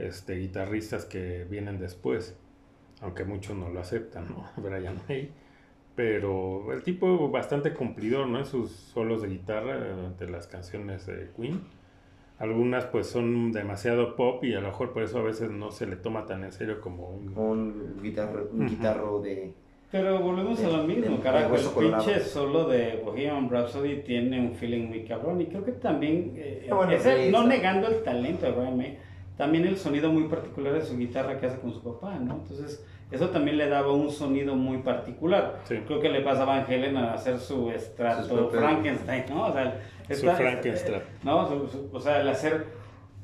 este, guitarristas que vienen después, aunque muchos no lo aceptan, ¿no? Brian May. Pero el tipo bastante cumplidor, ¿no? En sus solos de guitarra de las canciones de Queen. Algunas pues son demasiado pop y a lo mejor por eso a veces no se le toma tan en serio como un... Un guitarro, un guitarro de... Pero volvemos a lo de- mismo, de- carajo. de el pinche solo de Bohemian Rhapsody tiene un feeling muy cabrón. Y creo que también, eh, bueno, ese- sí, no negando el talento de Brian May, también el sonido muy particular de su guitarra que hace con su papá, ¿no? Entonces, eso también le daba un sonido muy particular. Sí. Creo que le pasa a Van Halen a hacer su estrato Frankenstein, ¿no? O sea, Su esta- Frankenstein. ¿no? Su- su- o sea, el hacer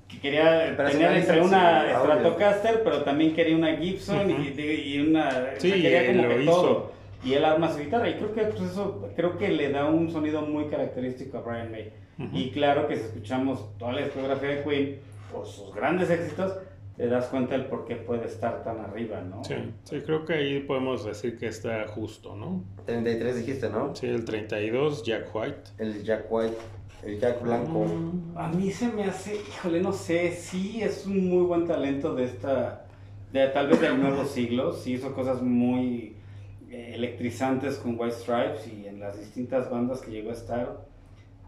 que quería Pero tener entre una su audio. Stratocaster, pero también quería una Gibson y, y una o Sí, sea, quería como lo que hizo. todo. Y él arma su guitarra y creo que pues, eso creo que le da un sonido muy característico a Brian May. Y claro que si escuchamos toda la discografía de Queen por sus grandes éxitos, te das cuenta del por qué puede estar tan arriba, ¿no? Sí, sí, creo que ahí podemos decir que está justo, ¿no? 33 dijiste, ¿no? Sí, el 32, Jack White. El Jack White, el Jack Blanco. Mm. A mí se me hace, híjole, no sé, sí es un muy buen talento de esta, de tal vez del nuevo siglo, sí hizo cosas muy eh, electrizantes con White Stripes y en las distintas bandas que llegó a estar.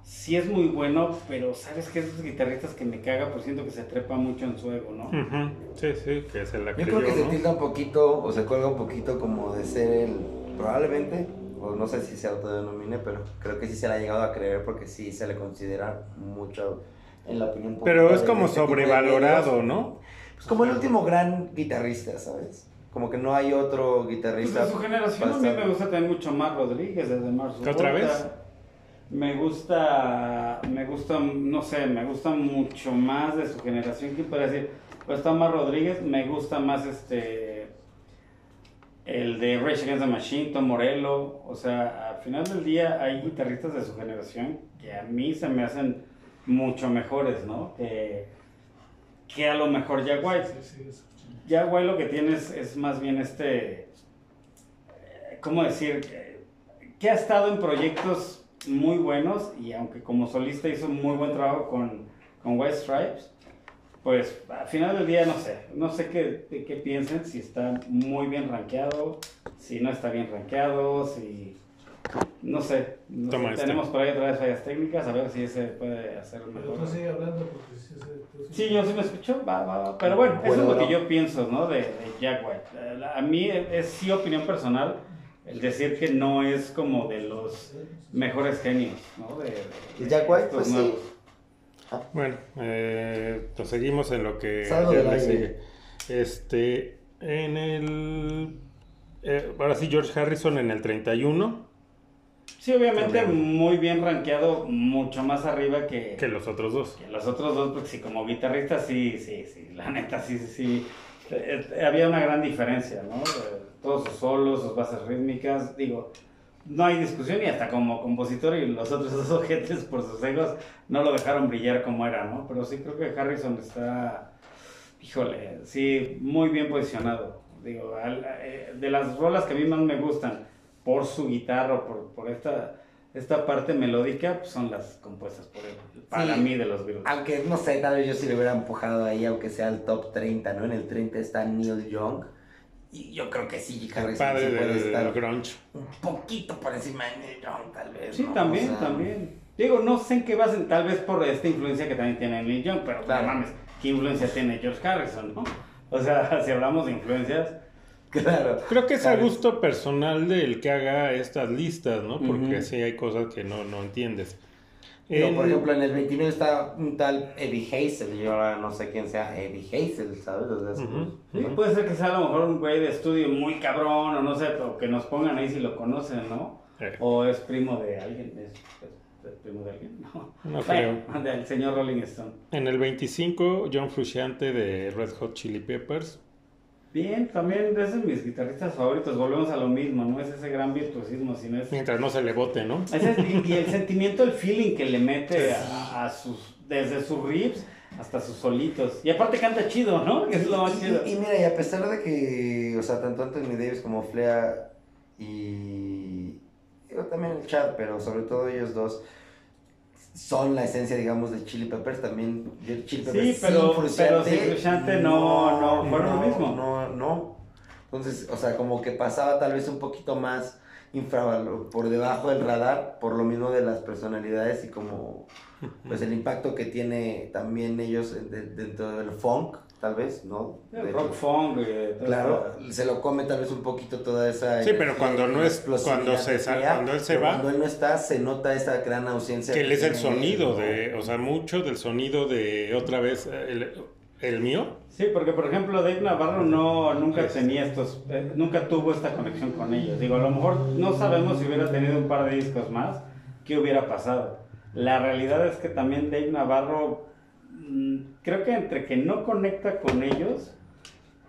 Sí es muy bueno, pero sabes que esos guitarristas que me caga, pues siento que se trepa mucho en su ego, ¿no? Ujú, Sí, sí, que se la Yo creo que se tilda un poquito, o se cuelga un poquito como de ser el, probablemente, o no sé si se autodenomine, pero creo que sí se le ha llegado a creer porque sí se le considera mucho en la opinión pública Pero es como este sobrevalorado. ¿no? Pues como el último gran guitarrista, ¿sabes? Como que no hay otro Pues guitarrista. de su generación a mí me gusta también mucho más Rodríguez desde Marzo. ¿Otra Volta. vez? Me gusta, me gusta, no sé, me gusta mucho más de su generación. ¿Quién puede decir? Pues está más Rodríguez, me gusta más este, el de Rage Against the Machine, Tom Morello. O sea, al final del día hay guitarristas de su generación que a mí se me hacen mucho mejores, ¿no? Que, que a lo mejor Jack White. Ya, güey, lo que tienes es más bien este. eh, ¿Cómo decir? Eh, Que ha estado en proyectos muy buenos y aunque como solista hizo muy buen trabajo con, con White Stripes, pues al final del día no sé. No sé qué, qué piensen, si está muy bien rankeado, si no está bien rankeado, si. No sé. No Toma sé, este. Tenemos por ahí otra vez fallas técnicas, a ver si ese puede hacer Pero mejor. tú sigue hablando porque sí, sí, tú Sí, yo sí me escucho, va, va, va. Pero bueno, eso Bueno, es lo que yo pienso, ¿no? De, de Jack White. Eh, A mí es, es sí opinión personal el decir que no es como de los mejores genios, ¿no? De, de- Pues sí. nuevos. Bueno, eh, pues seguimos en lo que Salgo le sigue. Este, en el... eh, ahora sí, George Harrison en el 31, Sí, obviamente También. muy bien rankeado, mucho más arriba que, que los otros dos. que los otros dos, porque sí, como guitarrista, sí, sí, sí, la neta, sí, sí, sí. Eh, había una gran diferencia, ¿no? Todos sus solos, sus bases rítmicas, digo, no hay discusión y hasta como compositor y los otros dos ojetes por sus egos no lo dejaron brillar como era, ¿no? Pero sí creo que Harrison está, híjole, sí, muy bien posicionado. Digo, eh, de las rolas que a mí más me gustan por su guitarra, por, por esta, esta parte melódica, pues son las compuestas por él, para Sí. mí de los Beatles. Aunque no sé, tal vez yo sí le hubiera empujado ahí, aunque sea el top 30, ¿no? En el 30 está Neil Young. Y yo creo que sí, Harrison padre sí puede del estar grunge. un poquito por encima de Neil Young, tal vez. Sí, ¿no? también, O sea, también. Digo, no sé en qué basen, tal vez por esta influencia que también tiene Neil Young, pero Claro. no mames, ¿qué influencia tiene George Harrison, no? O sea, si hablamos de influencias, Claro. Creo que es a Claro. gusto personal del que haga estas listas, ¿no? Porque Ujú. sí hay cosas que no, no entiendes. Digo, En- por ejemplo, en el 29 está un tal Eddie Hazel. Yo ahora no sé quién sea Eddie Hazel, ¿sabes? O sea, es- Ujú. sí, puede ser que sea a lo mejor un güey de estudio muy cabrón, o no sé, o que nos pongan ahí si lo conocen, ¿no? Eh. O es primo de alguien, es, es- es primo de alguien, ¿no? No Bueno, del señor Rolling Stone. En el 25, John Frusciante de Red Hot Chili Peppers. Bien, también es de mis guitarristas favoritos, volvemos a lo mismo, no es ese gran virtuosismo, sino es... Mientras no se le bote, ¿no? Ese es- y, y el sentimiento, el feeling que le mete a, a sus, desde sus riffs hasta sus solitos. Y aparte canta chido, ¿no? Que es lo más chido. Y, y mira, y a pesar de que, o sea, tanto Anthony Davis como Flea y digo, también el Chad, pero sobre todo ellos dos son la esencia, digamos, de Chili Peppers también. de Chili Sí, Peppers pero- Frusciante, pero sin Frusciante no- no fueron lo mismo. No, no. Entonces, o sea, como que pasaba tal vez un poquito más infravalo- por debajo del radar, por lo mismo de las personalidades y como pues el impacto que tiene también ellos en- de- dentro del funk, tal vez, ¿no? El De- rock funk, eh, Claro, se lo come tal vez un poquito toda esa. Sí, pero energía cuando no es- cuando se sal- crea, cuando él se pero va- Cuando él no está, se nota esa gran ausencia. Que él es el sonido de, o sea, mucho del sonido de otra vez el, el mío. Sí, porque por ejemplo Dave Navarro no, nunca Sí. tenía estos, eh, nunca tuvo esta conexión con ellos. Digo, a lo mejor no sabemos si hubiera tenido un par de discos más, qué hubiera pasado. La realidad es que también Dave Navarro, mm, creo que entre que no conecta con ellos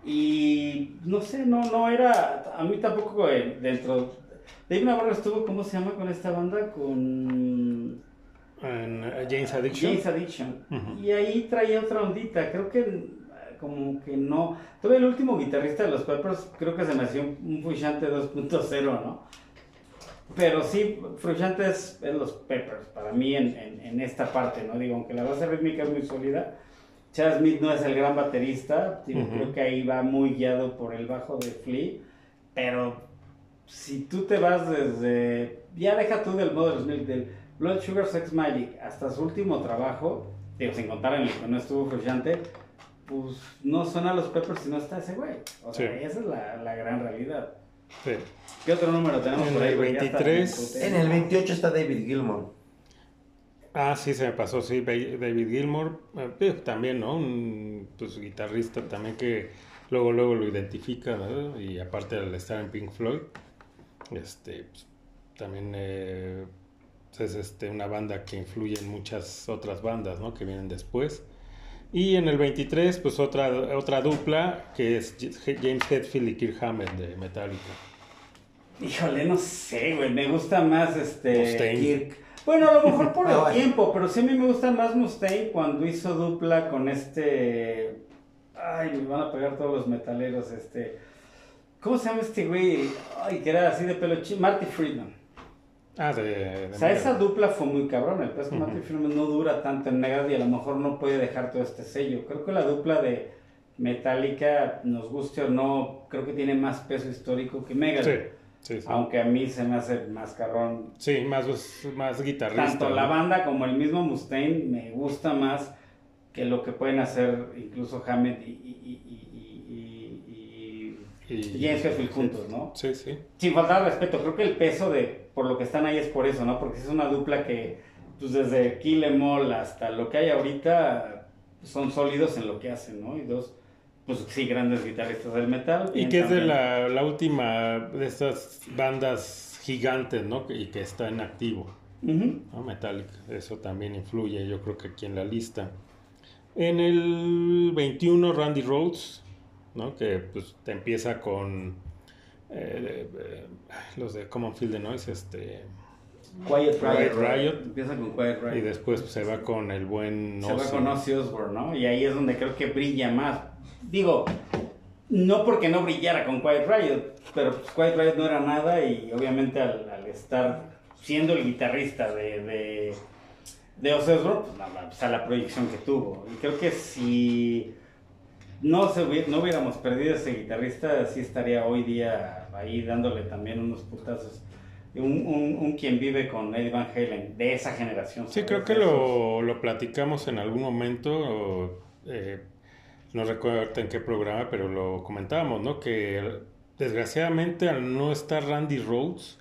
y no sé, no, no era, a mí tampoco eh, dentro... Dave Navarro estuvo, ¿cómo se llama con esta banda? Con... En eh, James Addiction. James Addiction. Y ahí traía otra ondita. Creo que eh, como que no. Tuve el último guitarrista de los Peppers, creo que se me hacía un, Frusciante 2.0, ¿no? Pero sí, Frusciante es, es los Peppers, para mí en, en, en esta parte, ¿no? Digo, aunque la base rítmica es muy sólida, Chad Smith no es el gran baterista, digo, creo que ahí va muy guiado por el bajo de Flea, pero si tú te vas desde, ya deja tú del Mother's Milk, del Blood Sugar Sex Magic hasta su último trabajo, digo, sin contar en el que no estuvo Frusciante, pues no suena a los Peppers si no está ese güey. O sea, Sí. esa es la, la gran realidad. Sí. ¿Qué otro número tenemos En por ahí? el Porque ya está 23. me emputé. En el 28 está David Gilmour. Ah, sí, se me pasó, sí, David Gilmour, eh, también, ¿no? Un pues, guitarrista también que luego, luego lo identifica, ¿no? Y aparte al estar en Pink Floyd, este, pues, también eh, es este, una banda que influye en muchas otras bandas, ¿no? Que vienen después. Y en el 23, pues otra, otra dupla que es James Hetfield y Kirk Hammett de Metallica. Híjole, no sé, güey. Me gusta más este. Mustaine. Kirk. Bueno, a lo mejor por Ah, el bueno. tiempo, pero sí a mí me gusta más Mustaine cuando hizo dupla con este. Ay, me van a pegar todos los metaleros. Este. ¿Cómo se llama este güey? Ay, que era así de pelo chino. Marty Friedman. Ah, de... de O sea, esa dupla fue muy cabrón. El Ujú. Marty Friedman no dura tanto en Megadeth y a lo mejor no puede dejar todo este sello. Creo que la dupla de Metallica, nos guste o no, creo que tiene más peso histórico que Megadeth. Sí, sí, sí. Aunque a mí se me hace más cabrón. Sí, más, más guitarrista. Tanto ¿no? la banda como el mismo Mustaine me gusta más que lo que pueden hacer incluso Hammett y, y, y- James Hetfield juntos, ¿no? Sí, sí. Sin faltar al respeto, creo que el peso de por lo que están ahí es por eso, ¿no? Porque es una dupla que, pues desde Kill Em All hasta lo que hay ahorita, son sólidos en lo que hacen, ¿no? Y dos, pues sí, grandes guitarristas del metal. Y que es de la, la última de estas bandas gigantes, ¿no? Y que está en activo. Metallica. Eso también influye, yo creo que aquí en la lista. En el 21, Randy Rhodes, ¿no? Que pues te empieza con eh, eh, los de Common Field de Noise, este... Quiet Riot. Riot. Empieza con Quiet Riot. Y después pues, se va con el buen Se va con Ozzy Osbourne, ¿no? Y ahí es donde creo que brilla más. Digo, no porque no brillara con Quiet Riot, pero pues Quiet Riot no era nada y obviamente al, al estar siendo el guitarrista de, de, de Ozzy Osbourne, pues, la, la- o sea, la proyección que tuvo. Y creo que si no, se, hubi- no hubiéramos perdido ese guitarrista, sí estaría hoy día ahí dándole también unos putazos. Un, un, un quien vive con Eddie Van Halen, de esa generación. Sí, creo que lo, lo platicamos en algún momento, eh, no recuerdo en qué programa, pero lo comentábamos, ¿no? Que desgraciadamente al no estar Randy Rhodes,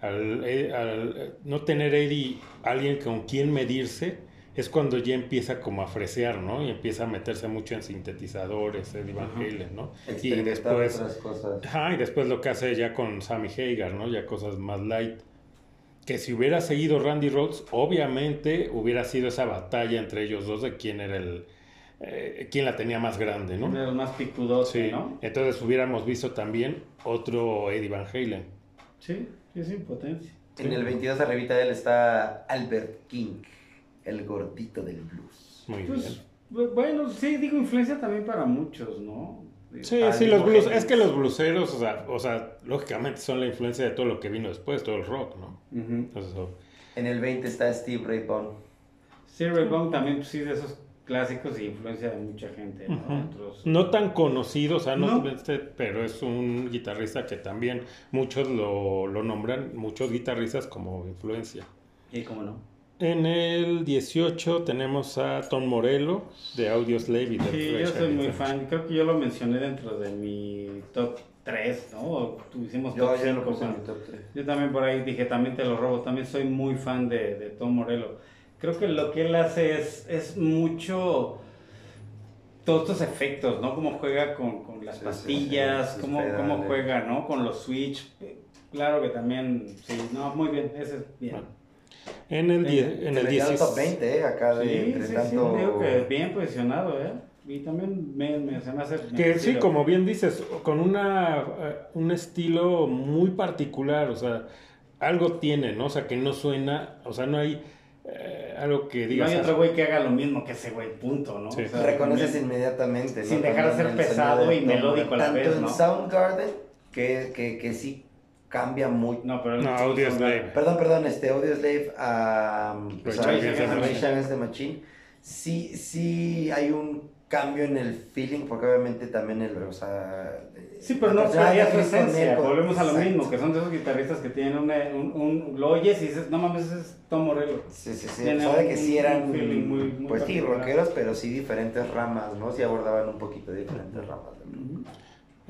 al, eh, al no tener Eddie alguien con quien medirse, es cuando ya empieza como a fresear, ¿no? Y empieza a meterse mucho en sintetizadores, Eddie Van. Halen, ¿no? Y después... otras cosas. Ajá, y después lo que hace ya con Sammy Hagar, ¿no? Ya cosas más light. Que si hubiera seguido Randy Rhodes, obviamente hubiera sido esa batalla entre ellos dos de quién era el. eh, quién la tenía más grande, ¿no? de los más picudotes, Sí. ¿no? Entonces hubiéramos visto también otro Eddie Van Halen. Sí, sí, sí, potencia. En el 22 arribita de él está Albert King, el gordito del blues. Muy Pues, bien. bu- bueno, sí, digo influencia también para muchos, ¿no? Sí, Ah, sí, los blues. Es que los blueseros, o sea, o sea, lógicamente son la influencia de todo lo que vino después, todo el rock, ¿no? Entonces, En el 20 está Steve Ray Vaughan. Sí, Ray Vaughan también, pues, sí, de esos clásicos y influencia de mucha gente, ¿no? Otros- No tan conocido, o sea, no, No. este, pero es un guitarrista que también muchos lo, lo nombran, muchos guitarristas como influencia. Y cómo no. En el 18 tenemos a Tom Morello de Audioslave y de Sí, yo soy muy fan. Creo que yo lo mencioné dentro de mi top 3, ¿no? O Yo top ya lo 5. puse en mi top 3. Yo también por ahí dije, también te lo robo. También soy muy fan de, de Tom Morello. Creo que lo que él hace es, es mucho todos estos efectos, ¿no? Cómo juega con, con las Sí, sí, pastillas, sí, cómo, cómo pedales. juega, ¿no? Con los switch. Claro que también, sí, no, muy bien, ese es bien. Bueno, En el, die- en Se el metió al 16 top 20, ¿eh? Acá de Sí, entre sí, sí, tanto... digo que bien posicionado, ¿eh? Y también me, me- se me hace... Que sí, como bien dices, con una, eh, un estilo muy particular, o sea, algo tiene, ¿no? O sea, que no suena, o sea, no hay eh, algo que No digas. hay "Ah, otro güey que haga lo mismo que ese güey, punto, ¿no? Sí. O sea, Reconoces también- inmediatamente, ¿no? Sin dejar de ser pesado y melódico a la Tanto vez, en ¿no? Soundgarden, que, que, que sí cambia muy... No, pero... No, Audioslave. Perdón, perdón, este Audioslave a pues, Rage a Against the Machine. Against the Machine. Sí, sí hay un cambio en el feeling, porque obviamente también el, o sea... Sí, pero no que su esencia. Volvemos a lo Exacto. mismo, que son de esos guitarristas que tienen una- un, un... Lo oyes y dices, no mames, ese es Tom Morello. Sí, sí, sí. Tiene Sabe que un- sí eran, un feeling muy- muy pues sí, particular. rockeros, pero sí diferentes ramas, ¿no? Sí abordaban un poquito de diferentes ramas.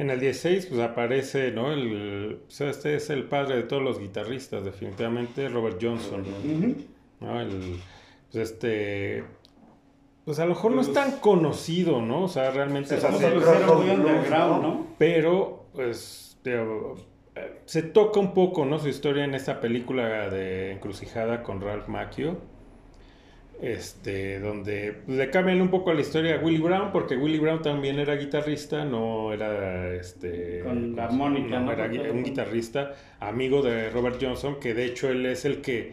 En el 16, pues aparece, ¿no? El, o sea, este es el padre de todos los guitarristas, definitivamente, Robert Johnson. ¿no? El, pues este, pues a lo mejor no es tan conocido, ¿no? O sea, realmente, o sea, se- muy underground, ¿no? pero, pues, eh, se toca un poco, ¿no? Su historia en esta película de Encrucijada con Ralph Macchio. Este, donde pues, le cambian un poco la historia a Willie Brown, porque Willie Brown también era guitarrista, no era este Con ¿cómo se armónica, llama? ¿no? era un guitarrista amigo de Robert Johnson, que de hecho él es el que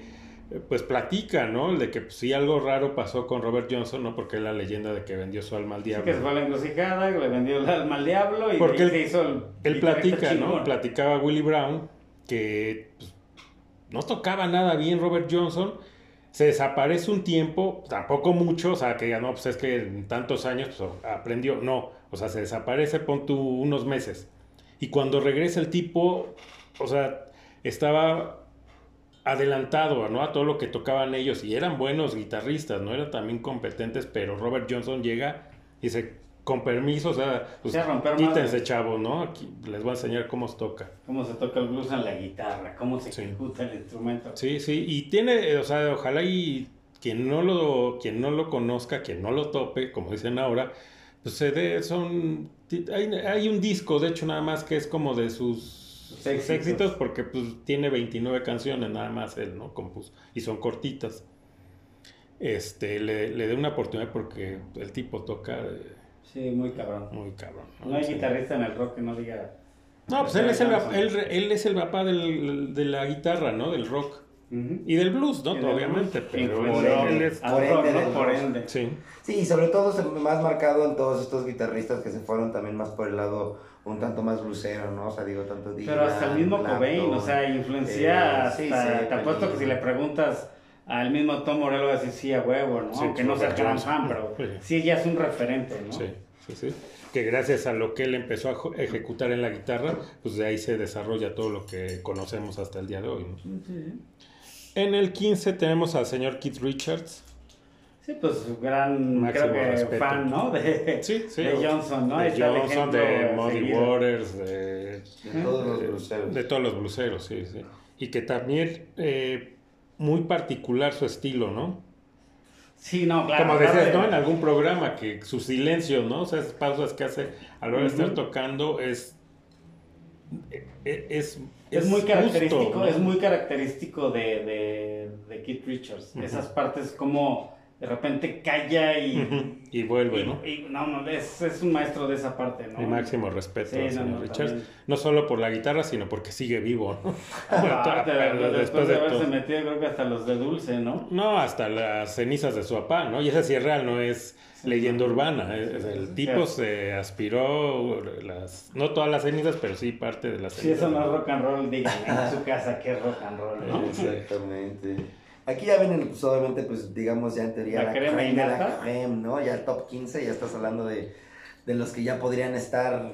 eh, pues platica, ¿no? El de que pues, sí algo raro pasó con Robert Johnson, ¿no? Porque es la leyenda de que vendió su alma al Sí, diablo. que se fue a la encrucijada, que le vendió el alma al diablo y Porque él- se hizo el Él platica, ¿no? Platicaba Willie Brown que pues, no tocaba nada bien Robert Johnson. Se desaparece un tiempo, tampoco mucho, o sea, que ya no, pues es que en tantos años pues, aprendió. No, o sea, se desaparece, pon tú unos meses. Y cuando regresa el tipo, o sea, estaba adelantado ¿no? a todo lo que tocaban ellos y eran buenos guitarristas, no eran también competentes, pero Robert Johnson llega y dice, con permiso, o sea, pues, romper quítense chavos, ¿no? Aquí les voy a enseñar cómo se toca. Cómo se toca el blues en la guitarra, cómo se Sí. ejecuta el instrumento. Sí, sí, y tiene, o sea, ojalá y quien no lo, quien no lo conozca, quien no lo tope, como dicen ahora, pues se dé, son, hay, hay un disco, de hecho, nada más que es como de sus, sus éxitos. éxitos. porque pues tiene 29 canciones, nada más él, ¿no? Compuso, y son cortitas. Este, le, le dé una oportunidad porque el tipo toca eh, Sí, muy cabrón. muy cabrón. No hay Sí. guitarrista en el rock que no diga. No, pues él es el, él, él es el papá del- de la guitarra, ¿no? Del rock. Y del blues, ¿no? Obviamente, blues. pero Influenció él es... por rock, ende Por ende. Sí. Sí, y sobre todo se- más marcado en todos estos guitarristas que se fueron también más por el lado un tanto más blusero, ¿no? O sea, digo, tanto Pero hasta el Dylan, mismo Clapton, Cobain, o sea, influencia eh, hasta, sí, te apuesto que si le preguntas al mismo Tom Morello va a decir sí a huevo, ¿no? Sí, Aunque no sea gran fan, pero Sí. sí ya es un referente, ¿no? Sí, sí, sí. Que gracias a lo que él empezó a ejecutar en la guitarra, pues de ahí se desarrolla todo lo que conocemos hasta el día de hoy. ¿no? En el 15 tenemos al señor Keith Richards. Sí, pues su gran Máximo creo que respeto. fan, ¿no? De, Sí, sí. de Johnson, ¿no? De está Johnson, de Muddy. Waters, de, De todos los de- bruceros. de todos los bluseros, sí, sí. Y que también eh, muy particular su estilo, ¿no? Sí, no, claro. Como decías, de- ¿no? En algún programa, que su silencio, ¿no? O sea, esas pausas que hace a la hora de estar tocando es... e- Es, Es muy justo, característico, ¿no? es muy característico de, de, de Keith Richards. Esas partes como de repente calla y... Y vuelve, ¿no? y- y- no, no, es, es un maestro de esa parte, ¿no? Mi máximo respeto Sí, al no, señor no, Richards. también. No solo por la guitarra, sino porque sigue vivo, ¿no? Aparte, Pero después de haberse todo. metido, creo que hasta los de Dulce, ¿no? No, hasta las cenizas de su papá, ¿no? Y esa sí es real, no es leyenda urbana. es- es el Sí, tipo sí. se aspiró las, no todas las cenizas, pero sí parte de las Si cenizas. eso no es rock and roll, díganme en su casa que es rock and roll, ¿no? Exactamente. Aquí ya vienen, pues obviamente, pues digamos ya en teoría La crema creme de la creme, ¿no? Ya el top 15, ya estás hablando de, de los que ya podrían estar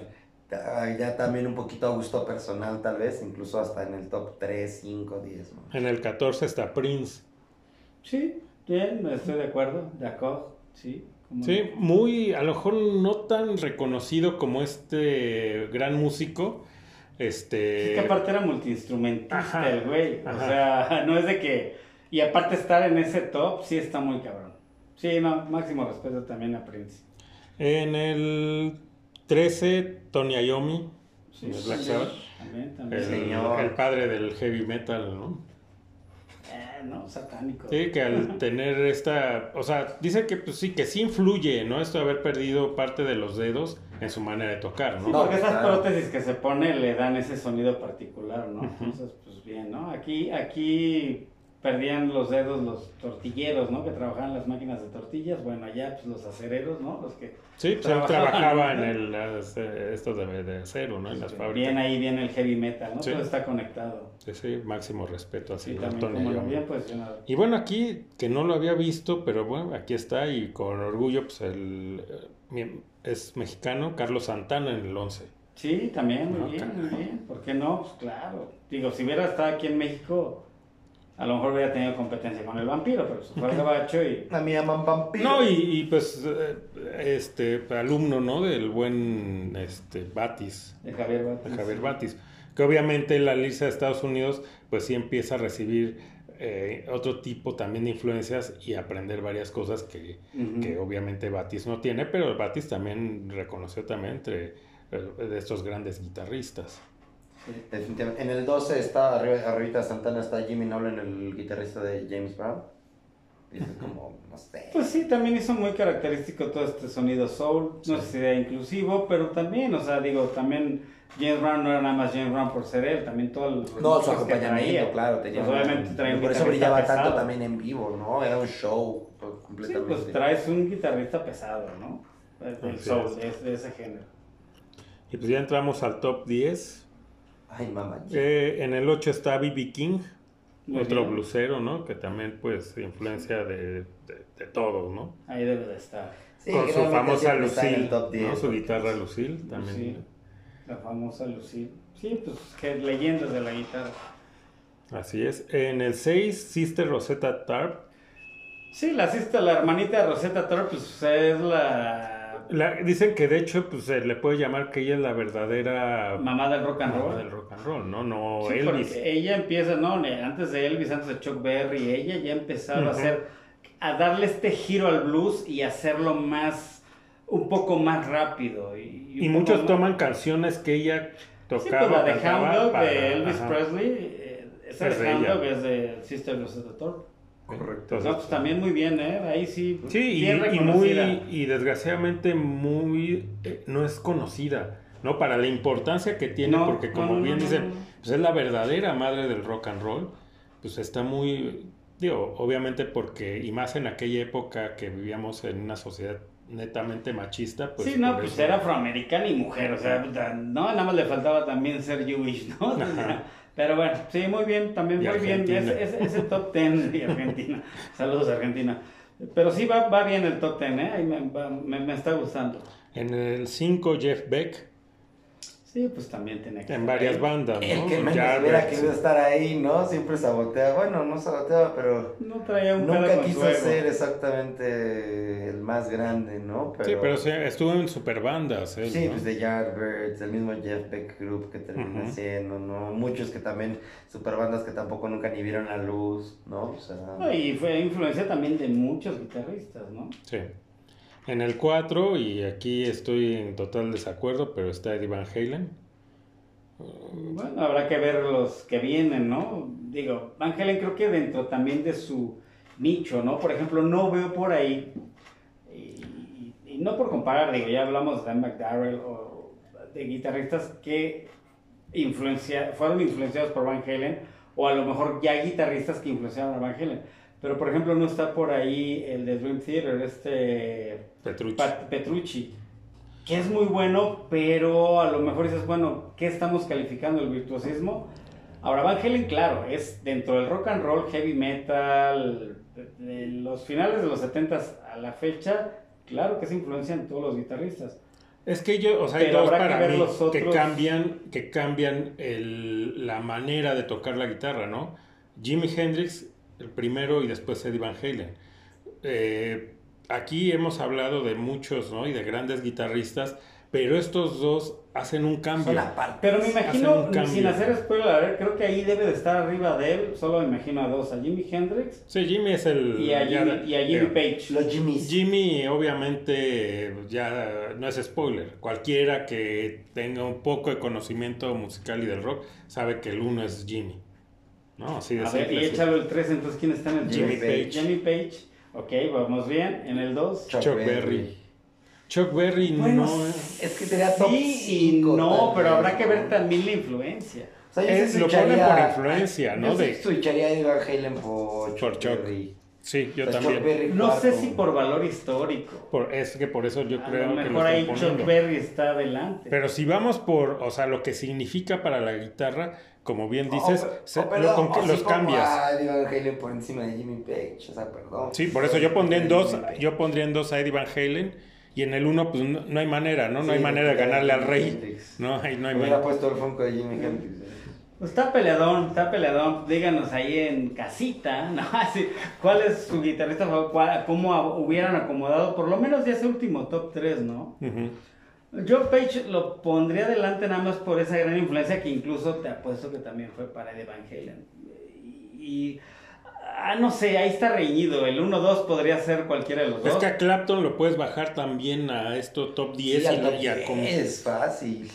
ah, ya también un poquito a gusto personal tal vez, incluso hasta en el top 3, 5, 10, ¿no? En el 14 está Prince. Sí, bien, estoy de acuerdo, de acuerdo, sí. ¿cómo Sí, no? muy, a lo mejor no tan reconocido como este gran músico. Este. Es que aparte era multiinstrumentista güey. O sea, no es de que. Y aparte estar en ese top, sí está muy cabrón. Sí, no, máximo respeto también a Prince. En el 13, Tony Iommi, Sí, de Black sí, Sabbath. También, también. el, Señor. el padre del heavy metal, ¿no? Eh, no, satánico. Sí, que al tener esta, o sea, dice que pues sí, que sí influye, ¿no? Esto de haber perdido parte de los dedos en su manera de tocar, Sí, ¿no? No, porque esas prótesis que se pone le dan ese sonido particular, ¿no? Entonces, pues bien, ¿no? Aquí, aquí perdían los dedos los tortilleros, ¿no? Que trabajaban las máquinas de tortillas. Bueno, allá, pues los acereros, ¿no? Los que Sí, pues trabajaban, trabajaba ¿no? en el, eh, estos de, de acero, ¿no? En las fábricas. Bien ahí viene el heavy metal, ¿no? Sí. Todo está conectado. Sí, sí, máximo respeto así Sí, a también Tony como lo Iommi. bien posicionado. Y bueno, aquí, que no lo había visto, pero bueno, aquí está y con orgullo, pues el, eh, es mexicano, Carlos Santana en el 11. Sí, también, muy No, bien, muy bien. ¿Por qué no? Pues claro. Digo, si hubiera estado aquí en México, a lo mejor hubiera tenido competencia con el vampiro, pero se fue al gabacho y... A mí llaman vampiro. No, y, y, pues, eh, este, alumno, ¿no? Del buen, este, Batis, De Javier de Batis. Javier Batis. Que obviamente la lista de Estados Unidos, pues sí empieza a recibir eh, otro tipo también de influencias y aprender varias cosas que, que obviamente Batis no tiene, pero Batis también reconoció también entre eh, de estos grandes guitarristas. Definitivamente. En el 12 está, arriba, arribita de Santana está Jimmy Nolan, el guitarrista de James Brown. Y es como, no sé. Pues sí, también hizo muy característico todo este sonido soul, no sé si sea inclusivo, pero también, o sea, digo, también James Brown no era nada más James Brown por ser él, también todo el... No, su acompañamiento, traía. claro. Tenía Pues obviamente un- traía un por eso guitarrista brillaba tanto pesado. también en vivo, ¿no? Era un show pues, Sí, completamente. pues traes un guitarrista pesado, ¿no? Del Así soul, es. de, de ese género. Y pues ya entramos al top 10. Ay, mamá. Eh, en el 8 está B.B. King, Muy otro bien. blusero, ¿no? Que también pues influencia de, de, de todos, ¿no? Ahí debe de estar. Sí, Con su famosa Lucille, top 10, ¿no? Su guitarra pues, Lucille también. Sí, la famosa Lucille. Sí, pues que leyendas de la guitarra. Así es. En el 6, Sister Rosetta Tarp. Sí, la asista, la hermanita de Rosetta Thorpe, pues es la La- dicen que de hecho pues se le puede llamar que ella es la verdadera mamá del rock and mamá roll. del rock and roll, ¿no? No Sí, Elvis. ella empieza, no, antes de Elvis, antes de Chuck Berry, ella ya empezaba a Ujú. hacer, a darle este giro al blues y hacerlo más, un poco más rápido. Y, muchos más- toman canciones que ella Sí, tocaba. pues la de Hound Dog de Elvis ajá. Presley, eh, esa Es de Hound. Dog es de Sister Rosetta Thorpe. Correcto. Entonces, No, pues también muy bien, ¿eh? Ahí sí, Sí, y, y muy, y desgraciadamente muy, eh, no es conocida, ¿no? Para la importancia que tiene, No, porque como no, bien dicen, pues es la verdadera madre del rock and roll, pues está muy, digo, obviamente porque, y más en aquella época que vivíamos en una sociedad netamente machista, pues... sí, no, pues eso- era afroamericana y mujer, o sea, no, nada más le faltaba también ser Jewish, ¿no? O sea, Ajá. Pero bueno, sí, muy bien, también muy bien, ese, ese, ese top ten de Argentina, saludos Argentina. Pero sí va, va bien el top 10, ¿eh? Ahí me, va- me, me está gustando. En el 5, Jeff Beck, Sí, pues también tiene que en varias ahí. bandas, ¿no? El que menos Jarrett, hubiera querido estar ahí, ¿no? Siempre sabotea. Bueno, no saboteaba, pero No traía un nunca quiso ser exactamente el más grande, ¿no? Sí, pero sí, estuvo en superbandas, él, Sí, ¿no? pues de Yardbirds, el mismo Jeff Beck Group que termina Ujú. siendo, ¿no? Muchos que también, superbandas que tampoco nunca ni vieron la luz, ¿no? O sea, No, y fue influencia también de muchos guitarristas, ¿no? Sí. En el 4, y aquí estoy en total desacuerdo, pero está Eddie Van Halen. Bueno, habrá que ver los que vienen, ¿no? Digo, Van Halen creo que dentro también de su nicho, ¿no? Por ejemplo, no veo por ahí, y, no por comparar, digo, ya hablamos de Dan McDarrell o de guitarristas que influencia, fueron influenciados por Van Halen, o a lo mejor ya guitarristas que influenciaron a Van Halen. Pero, por ejemplo, no está por ahí el de Dream Theater, este Petrucci. Pat- Petrucci, que es muy bueno, pero a lo mejor dices, bueno, ¿qué estamos calificando el virtuosismo? Ahora, Van Halen, claro, es dentro del rock and roll, heavy metal, de, los finales de los 70 a la fecha, claro que se influencian todos los guitarristas. Es que yo, o sea, hay dos que para ver mí los que otros. cambian, que cambian el- la manera de tocar la guitarra, ¿no? Jimi Hendrix, el primero, y después Eddie Van Halen. Eh, aquí hemos hablado de muchos, ¿no? Y de grandes guitarristas, pero estos dos hacen un cambio. son aparte. Pero me imagino, sin hacer spoiler, a ver, creo que ahí debe de estar arriba de él, solo me imagino a dos, a Jimi Hendrix Sí, Jimmy es el... y a ya- Jimmy, y a Jimmy Page. Los Jimmys. Jimmy, obviamente, ya no es spoiler. Cualquiera que tenga un poco de conocimiento musical y del rock sabe que el uno es Jimmy. ¿No? Así de A ver, y sí. échalo el 3, entonces ¿quién está en el Jimmy tres? Page. Jimmy Page. Ok, vamos bien. En el 2. Chuck, Chuck Berry. Berry. Chuck Berry Bueno, no es... Es que sería top Sí y cinco, no, pero habrá que ver también la influencia. O sea, yo Es- sí lo ponen por influencia, ¿no? Yo sí De- switcharía a Van Halen por Chuck, Por Chuck. Berry. Sí, yo Pues también. Berry No sé si por valor histórico. Por, es que por eso yo a creo lo que lo mejor ahí Chuck. Berry está adelante. Pero si vamos por, o sea, lo que significa para la guitarra, como bien dices, Oh, se- oh, lo- perdón, con que oh, sí los cambias. a Eddie Van Halen por encima de Jimmy Page, o sea, perdón. Sí, por eso yo pondría en dos, yo pondría en dos a Eddie Van Halen y en el uno pues no, no hay manera, ¿no? No Sí, hay manera de ganarle al rey. Hendrix. No, ahí no hay Hubiera manera. puesto el Funko de Jimmy Hendrix. Pues está peleadón, está peleadón. Díganos ahí en casita, ¿no? Así, ¿Cuál es su guitarrista ¿Cómo hubieran acomodado? Por lo menos ya ese último top 3, ¿no? Ujú. Joe Page lo pondría adelante nada más por esa gran influencia que incluso te apuesto que también fue para Eddie Van Halen. Y, y- ah, no sé, ahí está reñido. El 1-2 podría ser cualquiera de los Es dos. que a Clapton lo puedes bajar también a esto top 10 Sí, y, top y a, como- 10, fácil.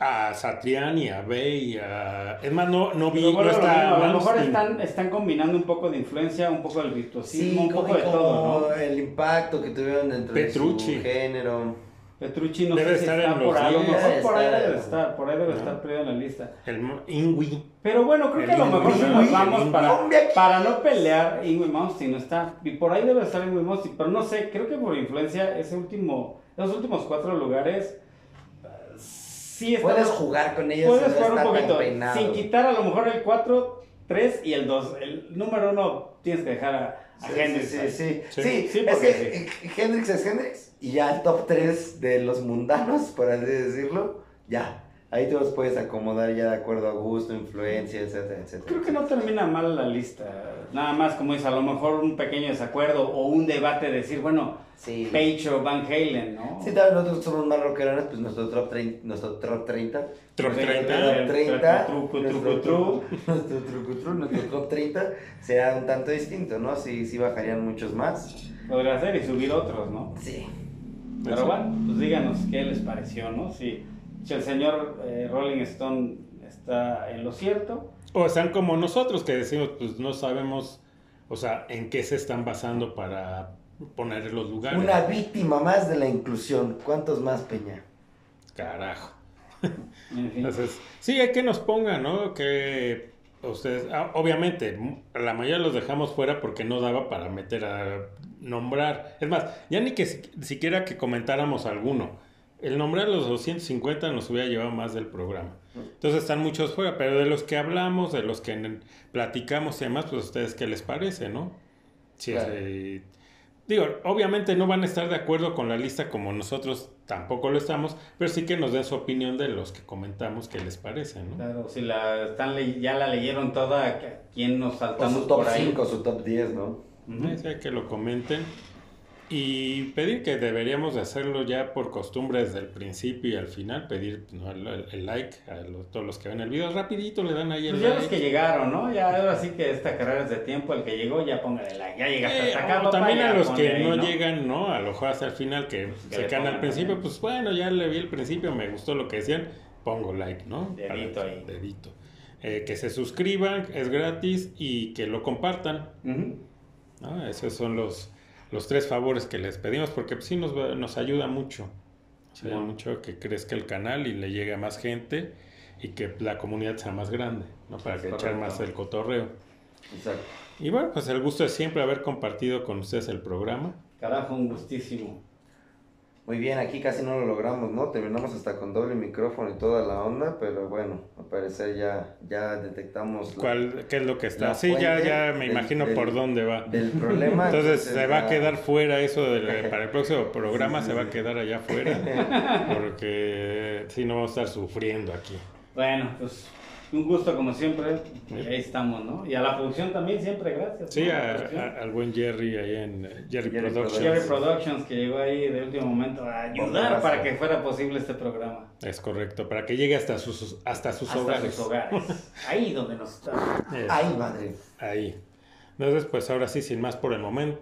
a Satriani, a Bey, a... Es más, no, no vi, no está mismo, a lo mejor están, están combinando un poco de influencia, un poco del virtuosismo, Sí, un poco de todo, ¿no? el impacto que tuvieron dentro Petrucci. de su género. Petrucci no Debe sé si estar está en por los ahí, a lo 10. mejor por ahí debe estar, por ahí debe No. estar perdido en la lista. El Ingui. Pero bueno, creo El que a lo mejor si nos vamos para, para no pelear, Ingrid Malmsteen no está, y por ahí debe estar Ingrid Malmsteen, pero no sé, creo que por influencia ese último, los últimos cuatro lugares, sí está, Puedes jugar con ellos puedes jugar un poquito, sin quitar a lo mejor el 4, 3 y el 2, el número 1 tienes que dejar a, a Sí, Hendrix sí, sí, sí. Sí. Sí, Sí, es porque que Hendrix es Hendrix y ya el top 3 de los mundanos, por así decirlo, ya. Ahí te los puedes acomodar ya de acuerdo a gusto, influencia, etcétera, etcétera. Creo que no termina mal la lista. Nada más, como dice, a lo mejor un pequeño desacuerdo o un debate de decir, bueno, Sí. Page o Van Halen, ¿no? Si tal vez nosotros somos más rockerones, pues nuestro top 30, nuestro top 30, Top Sí, 30. el- top 30, truco, nuestro truco, truco. nuestro truco, truco, nuestro top 30 será un tanto distinto, ¿no? Sí, sí bajarían muchos más. Podría ser y subir otros, ¿no? Sí. Pero bueno, pues díganos qué les pareció, ¿no? Si, si el señor eh, Rolling Stone está en lo cierto. O están como nosotros que decimos, pues no sabemos, o sea, en qué se están basando para poner los lugares. Una víctima más de la inclusión. ¿Cuántos más, Peña? Carajo. Entonces, sí, hay que nos pongan, ¿no? Que ustedes, ah, obviamente, la mayoría los dejamos fuera porque no daba para meter a nombrar. Es más, ya ni que si- siquiera que comentáramos alguno. El nombrar los 250 nos hubiera llevado más del programa. Entonces están muchos fuera, pero de los que hablamos, de los que platicamos y demás, pues a ustedes qué les parece, ¿no? Claro. eh, Digo, obviamente no van a estar de acuerdo con la lista como nosotros tampoco lo estamos, pero sí que nos den su opinión de los que comentamos qué les parece, ¿no? Claro, si la están le- ya la leyeron toda, ¿quién nos O saltamos su top por ahí? 5, su top 10, ¿no? Ujú. Sí, que lo comenten. Y pedir que deberíamos de hacerlo ya por costumbre desde el principio y al final, pedir ¿no? el, el like a todos los que ven el video, rapidito le dan ahí el Pues ya los que llegaron, ¿no? Ya ahora sí que esta carrera es de tiempo, el que llegó ya póngale like, ya llegaste Eh, hasta acá, o papá, también a los que ahí, no, llegan, ¿no? A lo mejor hasta el final, que que se quedan al principio, también. pues bueno, ya le vi el principio, me gustó lo que decían, pongo like, ¿no? Dedito Para- ahí. Dedito. Eh, que se suscriban, es gratis y que lo compartan. ¿no? Esos son los, los tres favores que les pedimos porque pues, sí nos, nos ayuda mucho. Nos ayuda mucho que crezca el canal y le llegue a más gente y que la comunidad sea más grande, ¿no? Para que echar más el cotorreo. Exacto. Y bueno, pues el gusto es siempre haber compartido con ustedes el programa. Carajo, un gustísimo. Muy bien, aquí casi no lo logramos, ¿no? Terminamos hasta con doble micrófono y toda la onda, pero bueno, al parecer ya, ya detectamos la- ¿Cuál, ¿Qué es lo que está? Sí, ya, ya me del- imagino del- por dónde va. del problema. Entonces se va a quedar fuera eso del- para el próximo programa, Sí, sí, se va a quedar allá afuera porque si no vamos a estar sufriendo aquí. Bueno, pues un gusto como siempre. Y ahí estamos, ¿no? Y a la producción también siempre gracias. Sí, a- a- al buen Jerry ahí en Jerry, Jerry Productions. Jerry Productions que llegó ahí de último momento a ayudar para que fuera posible este programa. Es correcto, para que llegue hasta sus, hasta sus Hasta hogares. sus hogares. Ahí donde nos está. Es- Ay, madre. Ahí. Entonces, pues ahora sí, sin más por el momento.